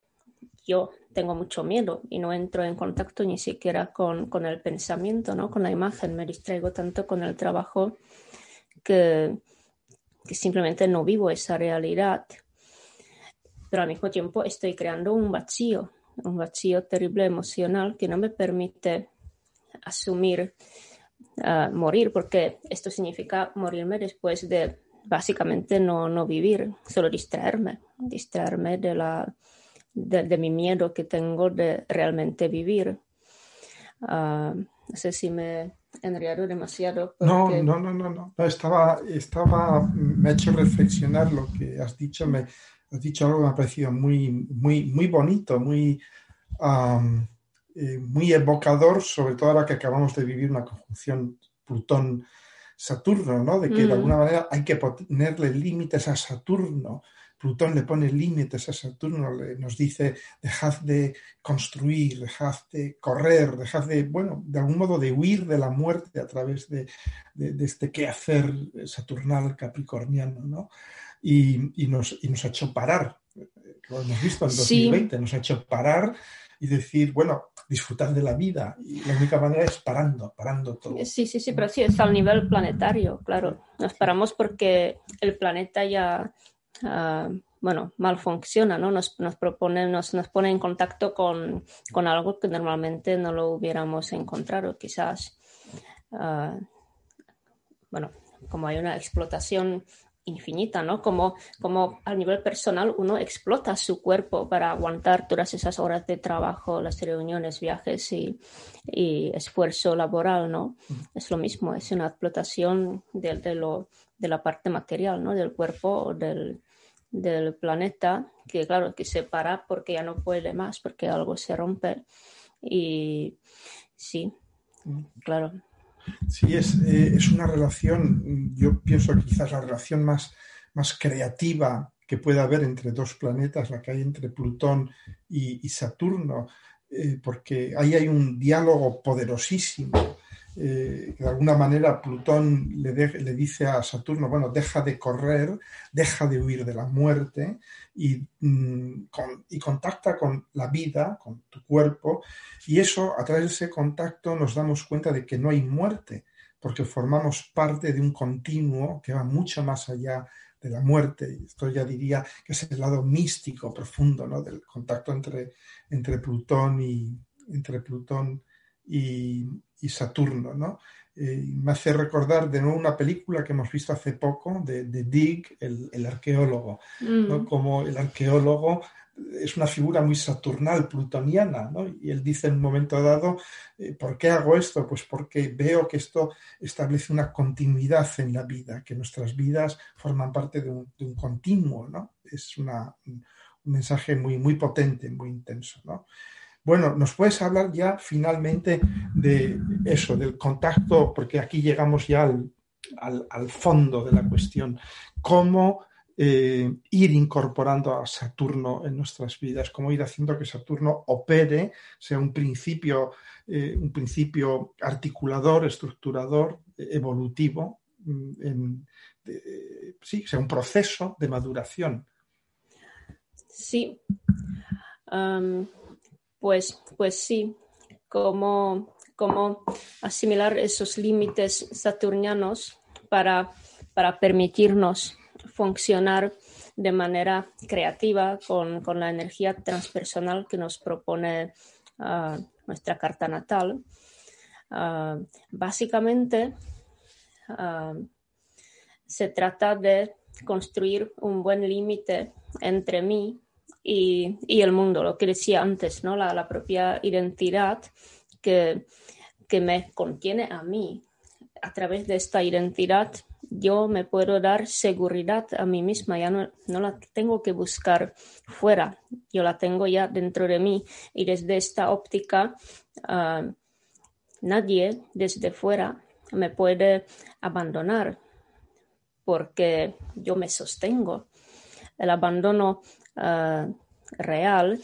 yo tengo mucho miedo y no entro en contacto ni siquiera con, con, el pensamiento, ¿no? con la imagen. Me distraigo tanto con el trabajo que, que simplemente no vivo esa realidad. Pero al mismo tiempo estoy creando un vacío, un vacío terrible emocional que no me permite asumir uh, morir, porque esto significa morirme después de básicamente no, no vivir, solo distraerme, distraerme de, la, de, mi miedo que tengo de realmente vivir. Uh, no sé si me he enredado demasiado. No, no, no, no, no, Estaba, estaba, me ha hecho reflexionar lo que has dicho, me has dicho algo que me ha parecido muy, muy, muy bonito, muy, um, eh, muy evocador, sobre todo ahora que acabamos de vivir una conjunción Plutón Saturno, ¿no? De que de mm. alguna manera hay que ponerle límites a Saturno. Plutón le pone límites a Saturno, le, nos dice, dejad de construir, dejad de correr, dejad de, bueno, de algún modo de huir de la muerte a través de, de, este quehacer saturnal capricorniano, ¿no? Y, nos, y nos ha hecho parar, lo hemos visto en 2020, nos ha hecho parar y decir, bueno, disfrutar de la vida. Y la única manera es parando, parando todo. Sí, sí, sí, pero sí, es al nivel planetario, claro. Nos paramos porque el planeta ya, uh, bueno, mal funciona, ¿no? Nos, nos propone, nos, nos pone en contacto con, con, algo que normalmente no lo hubiéramos encontrado, quizás. Uh, bueno, como hay una explotación infinita, ¿no? Como, como a nivel personal uno explota su cuerpo para aguantar todas esas horas de trabajo, las reuniones, viajes y, esfuerzo laboral, ¿no? Es lo mismo, es una explotación de, de, lo, de la parte material, ¿no? Del cuerpo, del, del planeta, que claro, que se para porque ya no puede más, porque algo se rompe. Y sí, mm. claro. Sí, es, eh, es una relación, yo pienso que quizás la relación más, más creativa que pueda haber entre dos planetas, la que hay entre Plutón y, Saturno, eh, porque ahí hay un diálogo poderosísimo eh, de alguna manera Plutón le, dice a Saturno, bueno, deja de correr, deja de huir de la muerte y, mm, y, contacta con la vida, con tu cuerpo, y eso, a través de ese contacto, nos damos cuenta de que no hay muerte, porque formamos parte de un continuo que va mucho más allá de la muerte. Esto ya diría que es el lado místico profundo ¿no? del contacto entre, entre Plutón y entre Plutón y, y Saturno, ¿no? Eh, me hace recordar de nuevo una película que hemos visto hace poco de, de Dick, el, arqueólogo, ¿no? Mm. Como el arqueólogo es una figura muy saturnal, plutoniana, ¿no? Y él dice en un momento dado, eh, ¿por qué hago esto? Pues porque veo que esto establece una continuidad en la vida, que nuestras vidas forman parte de un, de un continuo, ¿no? Es una, un mensaje muy, muy potente, muy intenso, ¿no? Bueno, ¿nos puedes hablar ya finalmente de eso, del contacto, porque aquí llegamos ya al, fondo de la cuestión, cómo eh, ir incorporando a Saturno en nuestras vidas, cómo ir haciendo que Saturno opere, sea un principio, eh, un principio articulador, estructurador evolutivo, mm, sí, sea un proceso de maduración. Sí, pues, pues sí, como, como asimilar esos límites saturnianos para, para permitirnos funcionar de manera creativa con, la energía transpersonal que nos propone ah, nuestra carta natal. Ah, básicamente, ah, se trata de construir un buen límite entre mí y, el mundo, lo que decía antes, ¿no? la, propia identidad que, que me contiene a mí. A través de esta identidad yo me puedo dar seguridad a mí misma, ya no, la tengo que buscar fuera, yo la tengo ya dentro de mí y desde esta óptica ah, nadie desde fuera me puede abandonar porque yo me sostengo. El abandono ah, real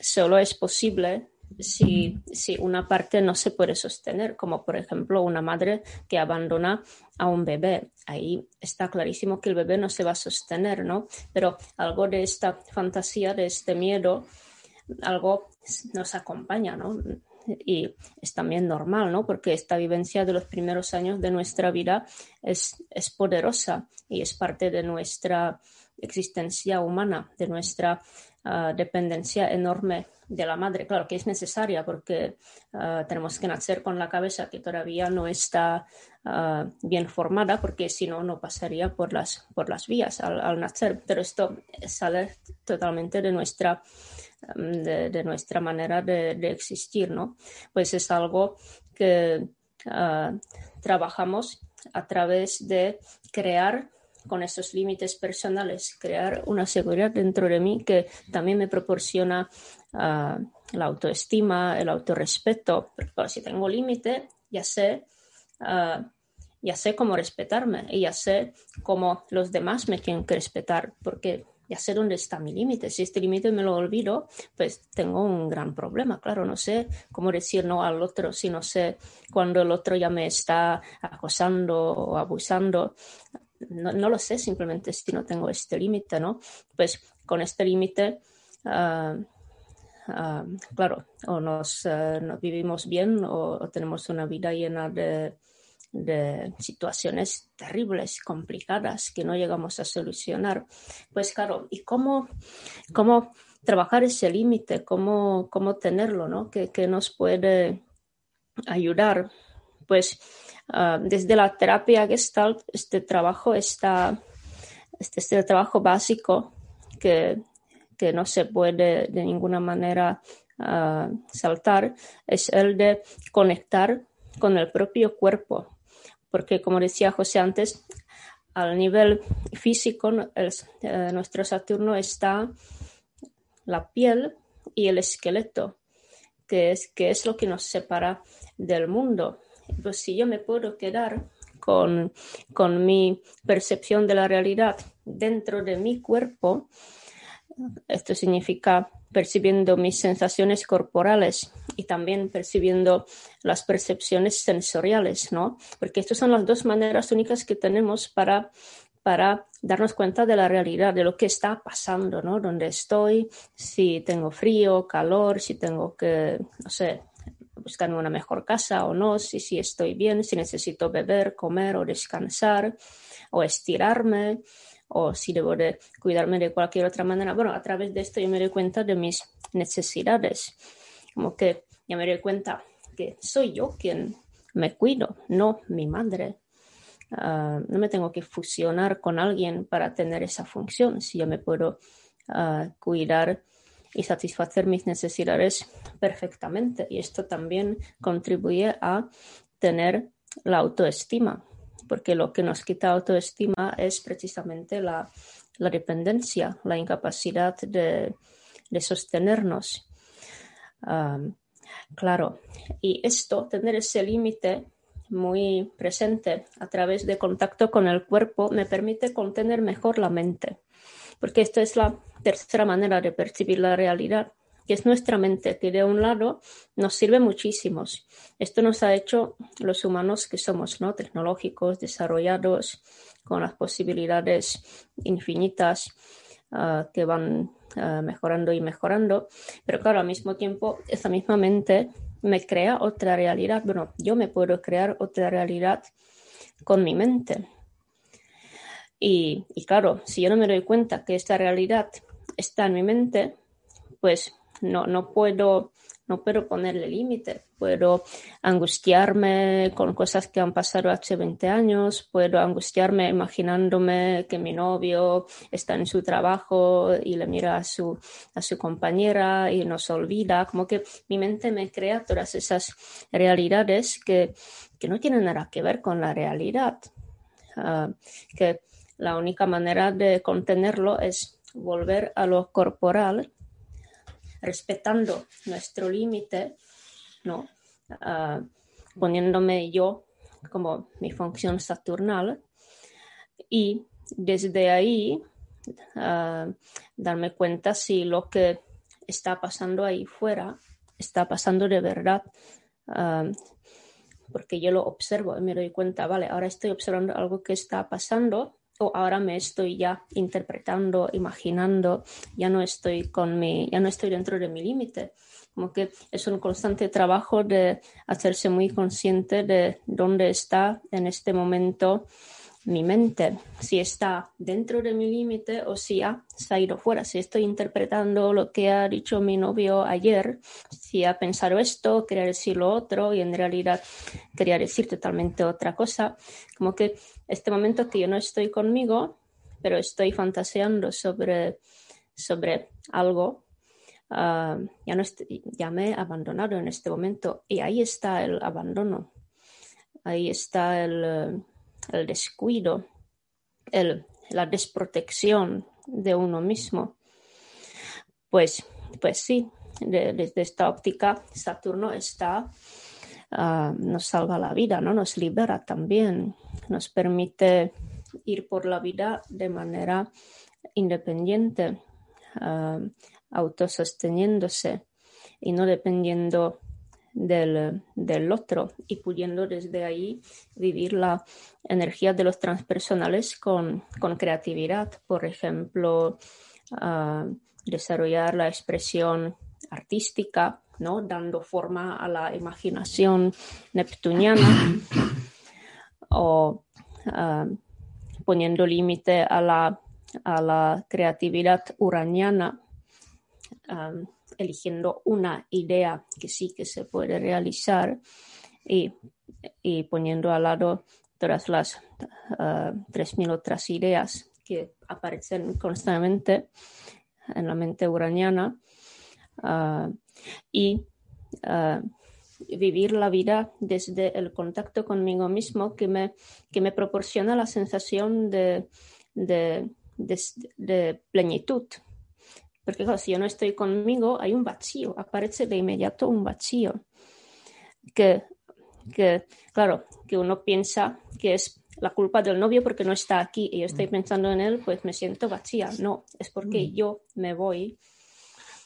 solo es posible si, si, una parte no se puede sostener, como por ejemplo una madre que abandona a un bebé. Ahí está clarísimo que el bebé no se va a sostener, ¿no? Pero algo de esta fantasía, de este miedo, algo nos acompaña, ¿no? Y es también normal, ¿no? Porque esta vivencia de los primeros años de nuestra vida es, es poderosa y es parte de nuestra existencia humana, de nuestra ah, dependencia enorme de la madre, claro que es necesaria porque ah, tenemos que nacer con la cabeza que todavía no está ah, bien formada porque si no, no pasaría por las, por las vías al, nacer. Pero esto sale totalmente de nuestra, mm, de, nuestra manera de, existir, ¿no? Pues es algo que trabajamos a través de crear con esos límites personales, crear una seguridad dentro de mí que también me proporciona uh, la autoestima, el autorrespeto. Pero si tengo límite, ya sé, uh, ya sé cómo respetarme y ya sé cómo los demás me tienen que respetar, porque ya sé dónde está mi límite. Si este límite me lo olvido, pues tengo un gran problema. Claro, no sé cómo decir no al otro si no sé cuando el otro ya me está acosando o abusando. No, no lo sé simplemente si no tengo este límite, ¿no? Pues con este límite uh, Ah, claro, o nos, eh, vivimos bien o, tenemos una vida llena de, situaciones terribles, complicadas, que no llegamos a solucionar. Pues claro, ¿y cómo, cómo trabajar ese límite? ¿Cómo, ¿Cómo tenerlo? ¿no? ¿Qué, nos puede ayudar? Pues ah, desde la terapia Gestalt, este trabajo está, este, este trabajo básico que que no se puede de ninguna manera ah, saltar es el de conectar con el propio cuerpo. Porque como decía José antes, al nivel físico, eh, nuestro Saturno está la piel y el esqueleto, que es, que es lo que nos separa del mundo. Pues si yo me puedo quedar con, con mi percepción de la realidad dentro de mi cuerpo, esto significa percibiendo mis sensaciones corporales y también percibiendo las percepciones sensoriales, ¿no? Porque estas son las dos maneras únicas que tenemos para, para darnos cuenta de la realidad, de lo que está pasando, ¿no? Dónde estoy, si tengo frío, calor, si tengo que, no sé, buscar una mejor casa o no, si, si estoy bien, si necesito beber, comer o descansar o estirarme o si debo de cuidarme de cualquier otra manera. Bueno, a través de esto yo me doy cuenta de mis necesidades, como que ya me doy cuenta que soy yo quien me cuido, no mi madre. Ah, no me tengo que fusionar con alguien para tener esa función, si yo me puedo ah, cuidar y satisfacer mis necesidades perfectamente. Y esto también contribuye a tener la autoestima, porque lo que nos quita autoestima es precisamente la, dependencia, la incapacidad de, sostenernos. claro, y esto, tener ese límite muy presente a través de contacto con el cuerpo, me permite contener mejor la mente, porque esta es la tercera manera de percibir la realidad. que es nuestra mente, que de un lado nos sirve muchísimo. Esto nos ha hecho los humanos que somos, ¿no? Tecnológicos, desarrollados, con las posibilidades infinitas ah, que van ah, mejorando y mejorando. Pero claro, al mismo tiempo, esa misma mente me crea otra realidad. Bueno, yo me puedo crear otra realidad con mi mente. Y, claro, si yo no me doy cuenta que esta realidad está en mi mente, pues no, no puedo no puedo ponerle límite. Puedo angustiarme con cosas que han pasado hace 20 años, puedo angustiarme imaginándome que mi novio está en su trabajo y le mira a su, a su compañera y nos olvida. Como que mi mente me crea todas esas realidades que, que no tienen nada que ver con la realidad. Ah, que la única manera de contenerlo es volver a lo corporal respetando nuestro límite, ¿no? Ah, poniéndome yo como mi función saturnal y desde ahí uh, darme cuenta si lo que está pasando ahí fuera está pasando de verdad, ah, porque yo lo observo y me doy cuenta, vale, ahora estoy observando algo que está pasando o ahora me estoy ya interpretando, imaginando, ya no estoy con mi, ya no estoy dentro de mi límite. Como que es un constante trabajo de hacerse muy consciente de dónde está en este momento mi mente, si está dentro de mi límite o si ha salido fuera, si estoy interpretando lo que ha dicho mi novio ayer, si ha pensado esto, quería decir lo otro y en realidad quería decir totalmente otra cosa, como que este momento que yo no estoy conmigo, pero estoy fantaseando sobre, sobre algo, ah, ya, no ya me he abandonado en este momento y ahí está el abandono, ahí está el descuido, el, la desprotección de uno mismo. Pues, pues sí, desde esta óptica, Saturno está, ah, nos salva la vida, ¿no? Nos libera también, nos permite ir por la vida de manera independiente, uh, autososteniéndose y no dependiendo del, otro y pudiendo desde ahí vivir la energía de los transpersonales con, creatividad. Por ejemplo, ah, desarrollar la expresión artística, ¿no? dando forma a la imaginación neptuniana o ah, poniendo límite a la, a la creatividad uraniana. Ah, eligiendo una idea que sí que se puede realizar y, poniendo al lado todas las uh, tres 3.000 otras ideas que aparecen constantemente en la mente uraniana uh, y uh, vivir la vida desde el contacto conmigo mismo que me, que me proporciona la sensación de, de, de plenitud, porque si yo no estoy conmigo, hay un vacío, aparece de inmediato un vacío. Que, que, claro, que uno piensa que es la culpa del novio porque no está aquí y yo estoy mm. pensando en él, pues me siento vacía. No, es porque mm. yo me voy.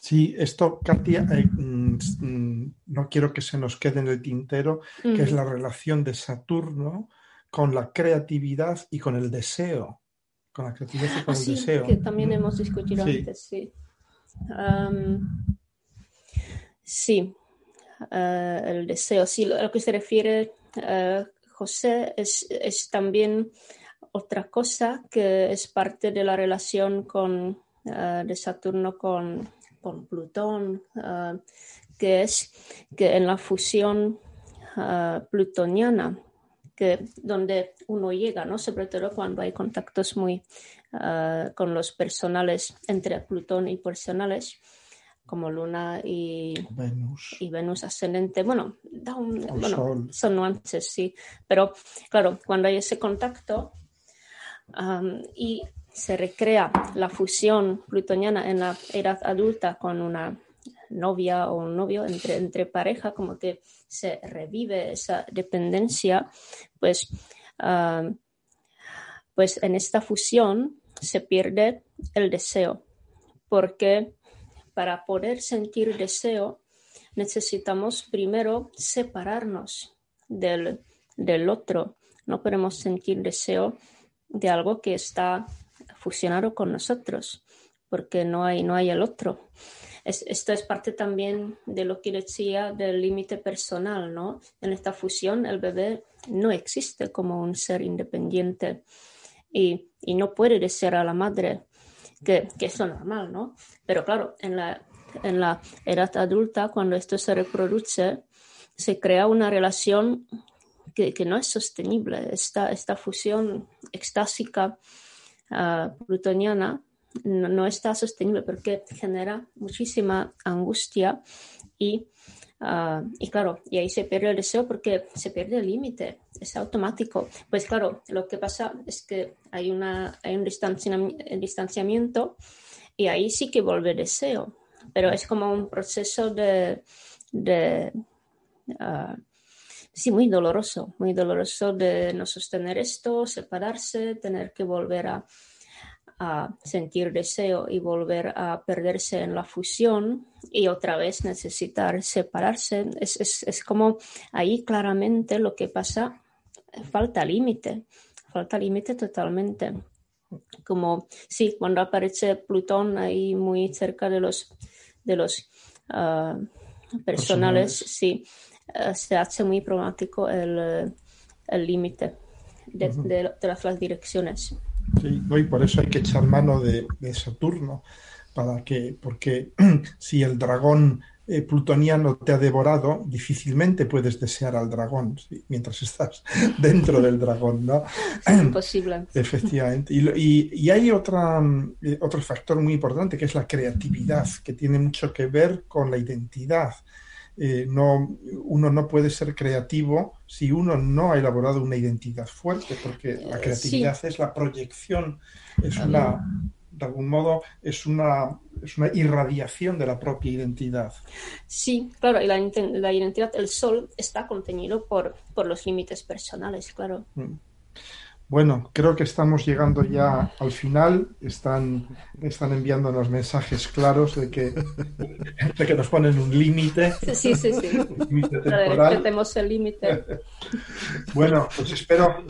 Sí, esto, Katia, eh, mm, no quiero que se nos quede en el tintero, que es la relación de Saturno con la creatividad y con el deseo. Con la creatividad y con el sí, deseo. Que también hemos discutido antes, sí sí, eh, el deseo. Sí, lo, que se refiere uh, José es, es, también otra cosa que es parte de la relación con, eh, de Saturno con, con Plutón, que es que en la fusión plutoniana, que donde uno llega, ¿no? sobre todo cuando hay contactos muy Ah, con los personales entre Plutón y personales como Luna y Venus, y Venus ascendente. Bueno, da son nuances, sí. Pero claro, cuando hay ese contacto y se recrea la fusión plutoniana en la edad adulta con una novia o un novio entre, pareja, como que se revive esa dependencia, pues, pues en esta fusión se pierde el deseo, porque para poder sentir deseo, necesitamos primero separarnos del, del otro. No podemos sentir deseo de algo que está fusionado con nosotros, porque no hay, no hay el otro. esto es parte también de lo que decía del límite personal, ¿no? En esta fusión el bebé no existe como un ser independiente y, y no puede desear a la madre, que, que es lo normal, ¿no? Pero claro, en la, en la edad adulta, cuando esto se reproduce, se crea una relación que, que no es sostenible. Esta, esta fusión extásica uh, plutoniana no, no, está sostenible porque genera muchísima angustia y, uh, y claro, y ahí se pierde el deseo porque se pierde el límite, es automático. Pues claro, lo que pasa es que hay, una, hay un distanciamiento y ahí sí que vuelve el deseo, pero es como un proceso de, de uh, sí, muy doloroso, muy doloroso de no sostener esto, separarse, tener que volver a, a, sentir deseo y volver a perderse en la fusión y otra vez necesitar separarse. Es, es, es como ahí claramente lo que pasa, falta límite, falta límite totalmente. Como, sí, cuando aparece Plutón ahí muy cerca de los, de los uh, personales, sí, se hace muy problemático el límite de, uh -huh. de, de, las direcciones. Sí, y por eso hay que echar mano de, de Saturno, para que, porque *clears throat* si el dragón eh, plutoniano te ha devorado, difícilmente puedes desear al dragón ¿sí? mientras estás *laughs* dentro del dragón, ¿no? *laughs* Es *clears throat* imposible. Efectivamente. Y, y, y hay otra, eh, otro factor muy importante que es la creatividad, que tiene mucho que ver con la identidad. Eh, no, uno no puede ser creativo si uno no ha elaborado una identidad fuerte, porque la creatividad sí. es la proyección, es una, de algún modo, es una, es una irradiación de la propia identidad. Sí, claro, y la, la identidad, el sol está contenido por, por los límites personales, claro. Mm. Bueno, creo que estamos llegando ya al final. Están, están enviándonos mensajes claros de que, de que nos ponen un límite. Sí, sí, sí. Tenemos el límite. Bueno, pues espero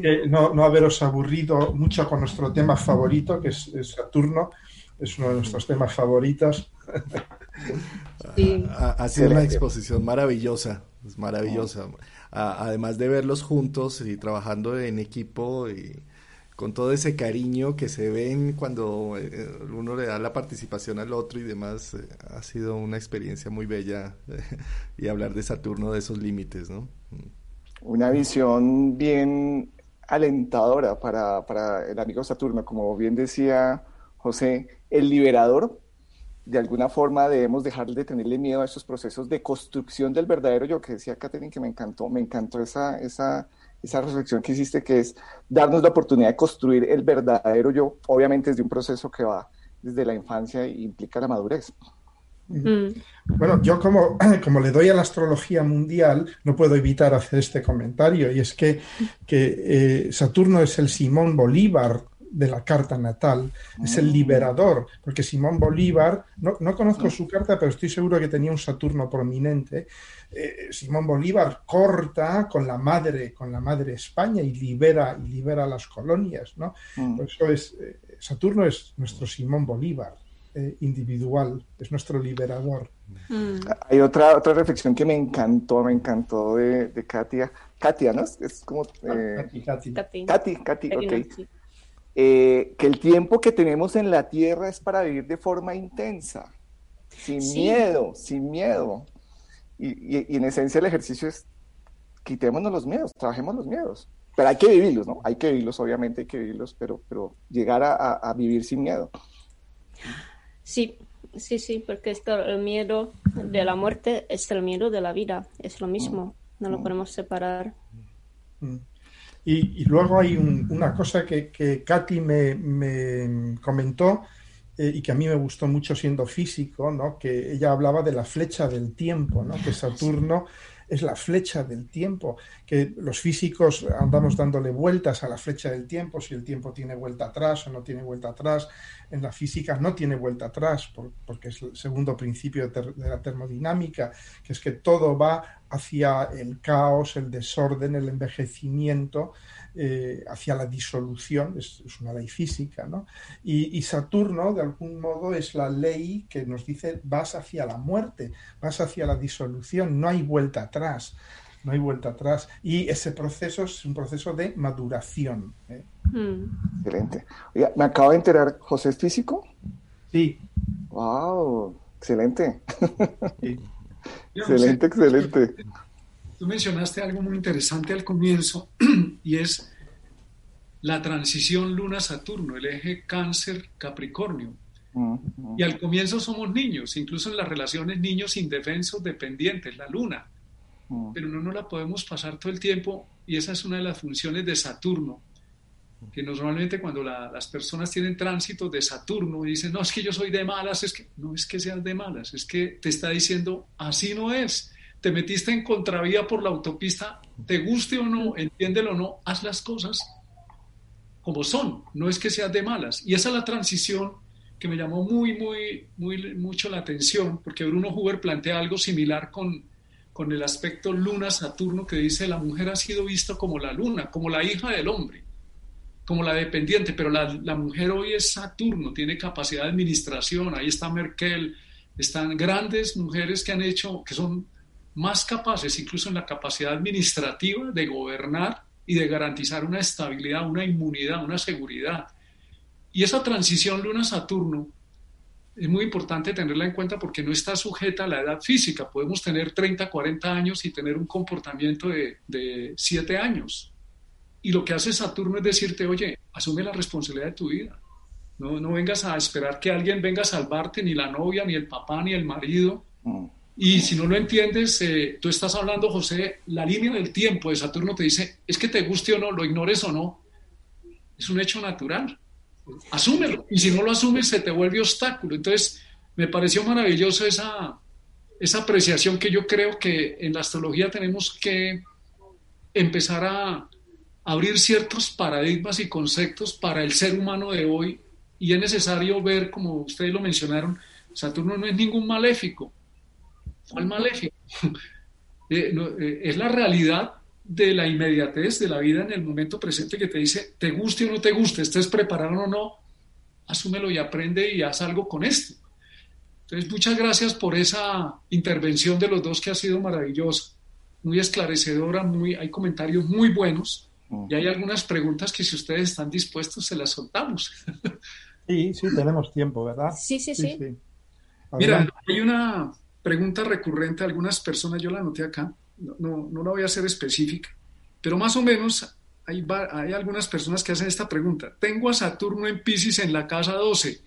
que no, no, haberos aburrido mucho con nuestro tema favorito, que es, es Saturno. Es uno de nuestros temas favoritos. Sí. Ha, ha sido una exposición maravillosa. Es maravillosa. Oh además de verlos juntos y trabajando en equipo y con todo ese cariño que se ven cuando eh, uno le da la participación al otro y demás, eh, ha sido una experiencia muy bella y hablar de Saturno, de esos límites, ¿no? Una visión bien alentadora para, para el amigo Saturno, como bien decía José, el liberador de alguna forma debemos dejar de tenerle miedo a estos procesos de construcción del verdadero yo, que decía Catherine, que me encantó, me encantó esa, esa, esa reflexión que hiciste, que es darnos la oportunidad de construir el verdadero yo, obviamente desde un proceso que va desde la infancia e implica la madurez. Mm. Bueno, yo como, *clears throat* como le doy a la astrología mundial, no puedo evitar hacer este comentario, y es que, que eh, Saturno es el Simón Bolívar de la carta natal, es el liberador, porque Simón Bolívar, no, no conozco su carta, pero estoy seguro que tenía un Saturno prominente. Eh, Simón Bolívar corta con la madre, con la madre España y libera, y libera las colonias, ¿no? Mm. Por eso es, eh, Saturno es nuestro Simón Bolívar. Eh, individual, es nuestro liberador. Mm. Hay otra, otra reflexión que me encantó, me encantó de, de Katia. Katia, ¿no? Es como... Eh, Katy, Katy. Katy, Katy, ok eh, que el tiempo que tenemos en la tierra es para vivir de forma intensa, sin sí. miedo, sin miedo. Y, y, y, en esencia el ejercicio es quitémonos los miedos, trabajemos los miedos. Pero hay que vivirlos, ¿no? Hay que vivirlos, obviamente hay que vivirlos, pero, pero llegar a, a, a vivir sin miedo. Sí, sí, sí, porque es claro, el miedo de la muerte es el miedo de la vida, es lo mismo, no lo podemos separar. Mm. Y, luego hay un, una cosa que, que Katy me, me comentó eh, y que a mí me gustó mucho siendo físico, ¿no? que ella hablaba de la flecha del tiempo, ¿no? que Saturno es la flecha del tiempo, que los físicos andamos dándole vueltas a la flecha del tiempo, si el tiempo tiene vuelta atrás o no tiene vuelta atrás. En la física no tiene vuelta atrás, porque es el segundo principio de la termodinámica, que es que todo va hacia el caos, el desorden, el envejecimiento eh, hacia la disolución, es, una ley física, ¿no? Y, Saturno, de algún modo, es la ley que nos dice vas hacia la muerte, vas hacia la disolución, no hay vuelta atrás, no hay vuelta atrás. Y ese proceso es un proceso de maduración. ¿eh? Hmm. Excelente. me acabo de enterar, ¿José es físico? Sí. ¡Wow! Excelente. Excelente, excelente. Tú mencionaste algo muy interesante al comienzo *clears throat* y es la transición Luna-Saturno, el eje cáncer-capricornio. Y al comienzo somos niños, incluso en las relaciones niños indefensos, dependientes, la luna. Pero no nos la podemos pasar todo el tiempo y esa es una de las funciones de Saturno, que normalmente cuando las personas tienen tránsito de Saturno y dicen, no, es que yo soy de malas, es que no es que seas de malas, es que te está diciendo, así no es. Te metiste en contravía por la autopista, te guste o no, entiéndelo o no, haz las cosas como son, no es que seas de malas. Y esa es la transición que me llamó muy, muy, muy, mucho la atención, porque Bruno Huber plantea algo similar con, con el aspecto luna-saturno que dice la mujer ha sido vista como la luna, como la hija del hombre, como la dependiente, pero la, mujer hoy es Saturno, tiene capacidad de administración, ahí está Merkel, están grandes mujeres que han hecho, que son más capaces, incluso en la capacidad administrativa, de gobernar y de garantizar una estabilidad, una inmunidad, una seguridad. Y esa transición Luna-Saturno es muy importante tenerla en cuenta porque no está sujeta a la edad física. Podemos tener 30, 40 años y tener un comportamiento de, de 7 años. Y lo que hace Saturno es decirte, oye, asume la responsabilidad de tu vida. No, no vengas a esperar que alguien venga a salvarte, ni la novia, ni el papá, ni el marido. Mm. Y si no lo entiendes, eh, tú estás hablando, José, la línea del tiempo de Saturno te dice, es que te guste o no, lo ignores o no, es un hecho natural. Asúmelo. Y si no lo asumes, se te vuelve obstáculo. Entonces, me pareció maravilloso esa, esa apreciación que yo creo que en la astrología tenemos que empezar a abrir ciertos paradigmas y conceptos para el ser humano de hoy. Y es necesario ver, como ustedes lo mencionaron, Saturno no es ningún maléfico ¿Cuál maléfico? *laughs* Eh, eh, es la realidad de la inmediatez de la vida en el momento presente que te dice, te guste o no te guste, estés preparado o no, asúmelo y aprende y haz algo con esto. Entonces, muchas gracias por esa intervención de los dos que ha sido maravillosa, muy esclarecedora, muy, hay comentarios muy buenos y hay algunas preguntas que si ustedes están dispuestos se las soltamos. *laughs* Sí, sí, tenemos tiempo, ¿verdad? Sí, sí, sí. Mira, hay una pregunta recurrente a algunas personas, yo la anoté acá, no, no, la voy a hacer específica, pero más o menos hay, hay algunas personas que hacen esta pregunta. Tengo a Saturno en Pisces en la casa 12,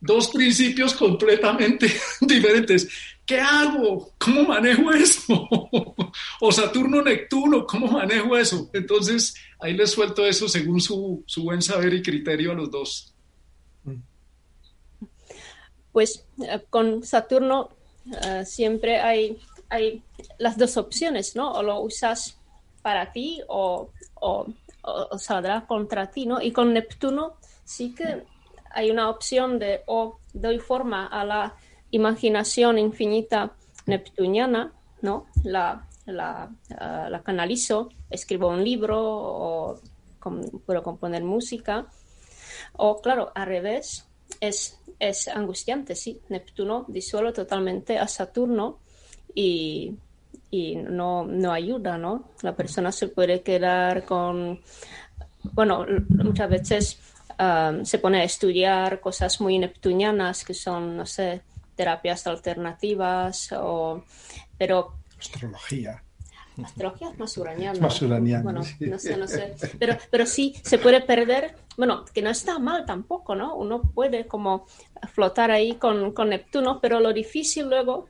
dos principios completamente *laughs* diferentes. ¿Qué hago? ¿Cómo manejo eso? *laughs* o Saturno Neptuno, ¿cómo manejo eso? Entonces, ahí les suelto eso según su, su buen saber y criterio a los dos. Pues eh, con Saturno Ah, siempre hay, hay las dos opciones, ¿no? O lo usas para ti o, o, saldrá contra ti, ¿no? Y con Neptuno sí que hay una opción de o doy forma a la imaginación infinita neptuniana, ¿no? La, la, ah, la canalizo, escribo un libro o puedo componer música. O claro, al revés, es es angustiante, sí. Neptuno disuelve totalmente a Saturno y, no, no ayuda, ¿no? La persona se puede quedar con, bueno, muchas veces um, se pone a estudiar cosas muy neptunianas que son, no sé, terapias alternativas o, pero... Astrología. Astrología es más uraniana. Más uraniana. Bueno, no sé, no sé. Pero, pero sí, se puede perder, bueno, que no está mal tampoco, ¿no? Uno puede como flotar ahí con, con Neptuno, pero lo difícil luego,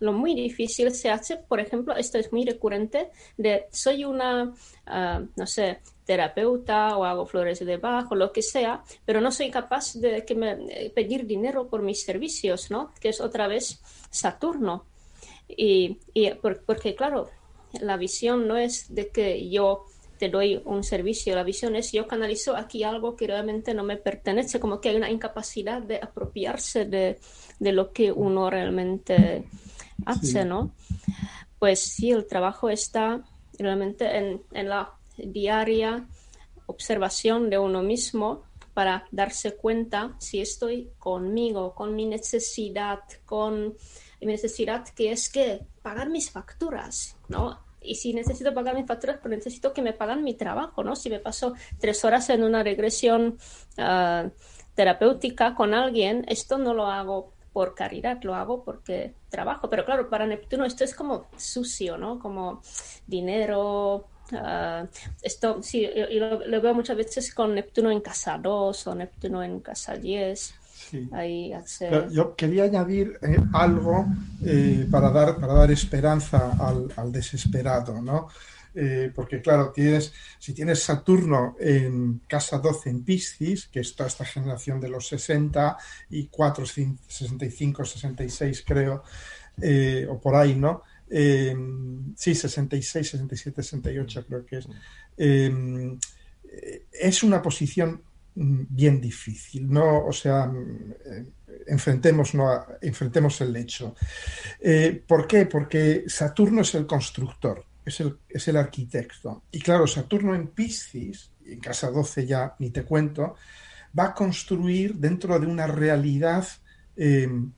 lo muy difícil se hace, por ejemplo, esto es muy recurrente, de soy una, ah, no sé, terapeuta o hago flores de bajo, lo que sea, pero no soy capaz de que me, eh, pedir dinero por mis servicios, ¿no? Que es otra vez Saturno. Y, y porque, claro, la visión no es de que yo te doy un servicio, la visión es yo canalizo aquí algo que realmente no me pertenece, como que hay una incapacidad de apropiarse de, de lo que uno realmente hace, ¿no? Pues sí, el trabajo está realmente en, en la diaria observación de uno mismo para darse cuenta si estoy conmigo, con mi necesidad, con mi necesidad que es que pagar mis facturas, ¿no? Y si necesito pagar mis facturas, pues necesito que me paguen mi trabajo, ¿no? Si me paso tres horas en una regresión ah, terapéutica con alguien, esto no lo hago por caridad, lo hago porque trabajo. Pero claro, para Neptuno esto es como sucio, ¿no? Como dinero, Uh, esto sí, y lo, veo muchas veces con Neptuno en casa 2 o Neptuno en casa 10. Ahí Yo quería añadir eh, algo eh, para, dar, para dar esperanza al, al desesperado, ¿no? Eh, porque claro, tienes, si tienes Saturno en casa 12 en Piscis, que es toda esta generación de los 60 y 4, 65, 66 creo, o por ahí, ¿no? Em, sí, 66, 67, 68 creo que es. Em, es una posición bien difícil, ¿no? O sea, mm, enfrentemos, no, enfrentemos el hecho. Eh, ¿Por qué? Porque Saturno es el constructor, es el, es el arquitecto. Y claro, Saturno en Piscis, en casa 12 ya ni te cuento, va a construir dentro de una realidad em,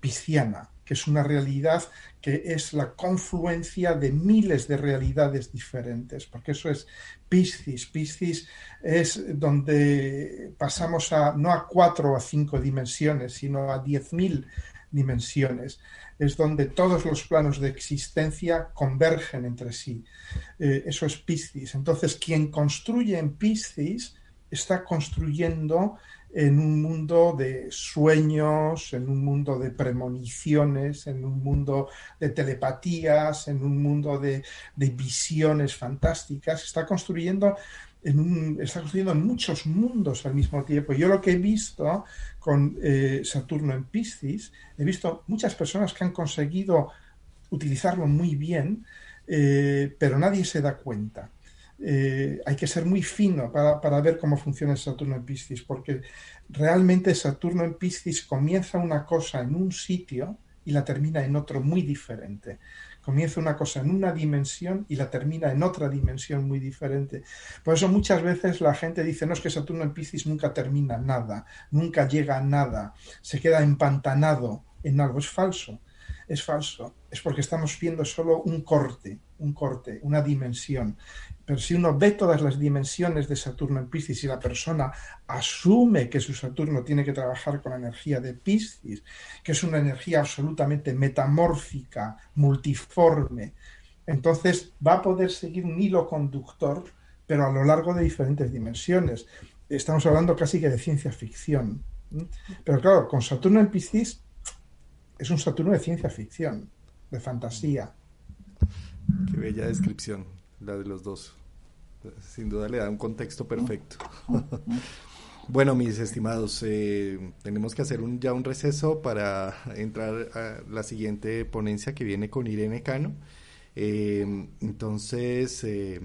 pisciana, que es una realidad que es la confluencia de miles de realidades diferentes, porque eso es Piscis. Piscis es donde pasamos a no a cuatro o a cinco dimensiones, sino a diez mil dimensiones. Es donde todos los planos de existencia convergen entre sí. Eh, eso es Piscis. Entonces, quien construye en Piscis está construyendo en un mundo de sueños, en un mundo de premoniciones, en un mundo de telepatías, en un mundo de, visiones fantásticas. Está construyendo, en un, está construyendo en muchos mundos al mismo tiempo. Yo lo que he visto con eh, Saturno en Piscis, he visto muchas personas que han conseguido utilizarlo muy bien, eh, pero nadie se da cuenta. Eh, hay que ser muy fino para, ver cómo funciona Saturno en Piscis, porque realmente Saturno en Piscis comienza una cosa en un sitio y la termina en otro muy diferente. Comienza una cosa en una dimensión y la termina en otra dimensión muy diferente. Por eso muchas veces la gente dice, no es que Saturno en Piscis nunca termina nada, nunca llega a nada, se queda empantanado en algo. Es falso, es falso. Es porque estamos viendo solo un corte, un corte, una dimensión. Pero si uno ve todas las dimensiones de Saturno en Piscis y la persona asume que su Saturno tiene que trabajar con la energía de Piscis, que es una energía absolutamente metamórfica, multiforme, entonces va a poder seguir un hilo conductor, pero a lo largo de diferentes dimensiones. Estamos hablando casi que de ciencia ficción. Pero claro, con Saturno en Piscis es un Saturno de ciencia ficción, de fantasía. Qué bella descripción la de los dos. Sin duda le da un contexto perfecto. *laughs* bueno, mis estimados, eh, tenemos que hacer un, ya un receso para entrar a la siguiente ponencia que viene con Irene Cano. Eh, entonces, eh,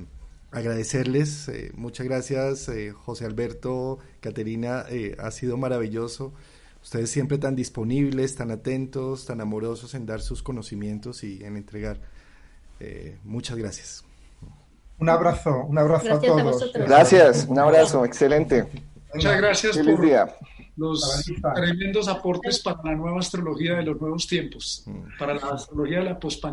agradecerles, muchas gracias, José Alberto, Caterina, ha sido maravilloso. Ustedes siempre tan disponibles, tan atentos, tan amorosos en dar sus conocimientos y en entregar. muchas gracias. Un abrazo, un abrazo a todos. gracias, un abrazo, excelente. Muchas gracias por los tremendos aportes para la nueva astrología de los nuevos tiempos, para la astrología de la pospandemia.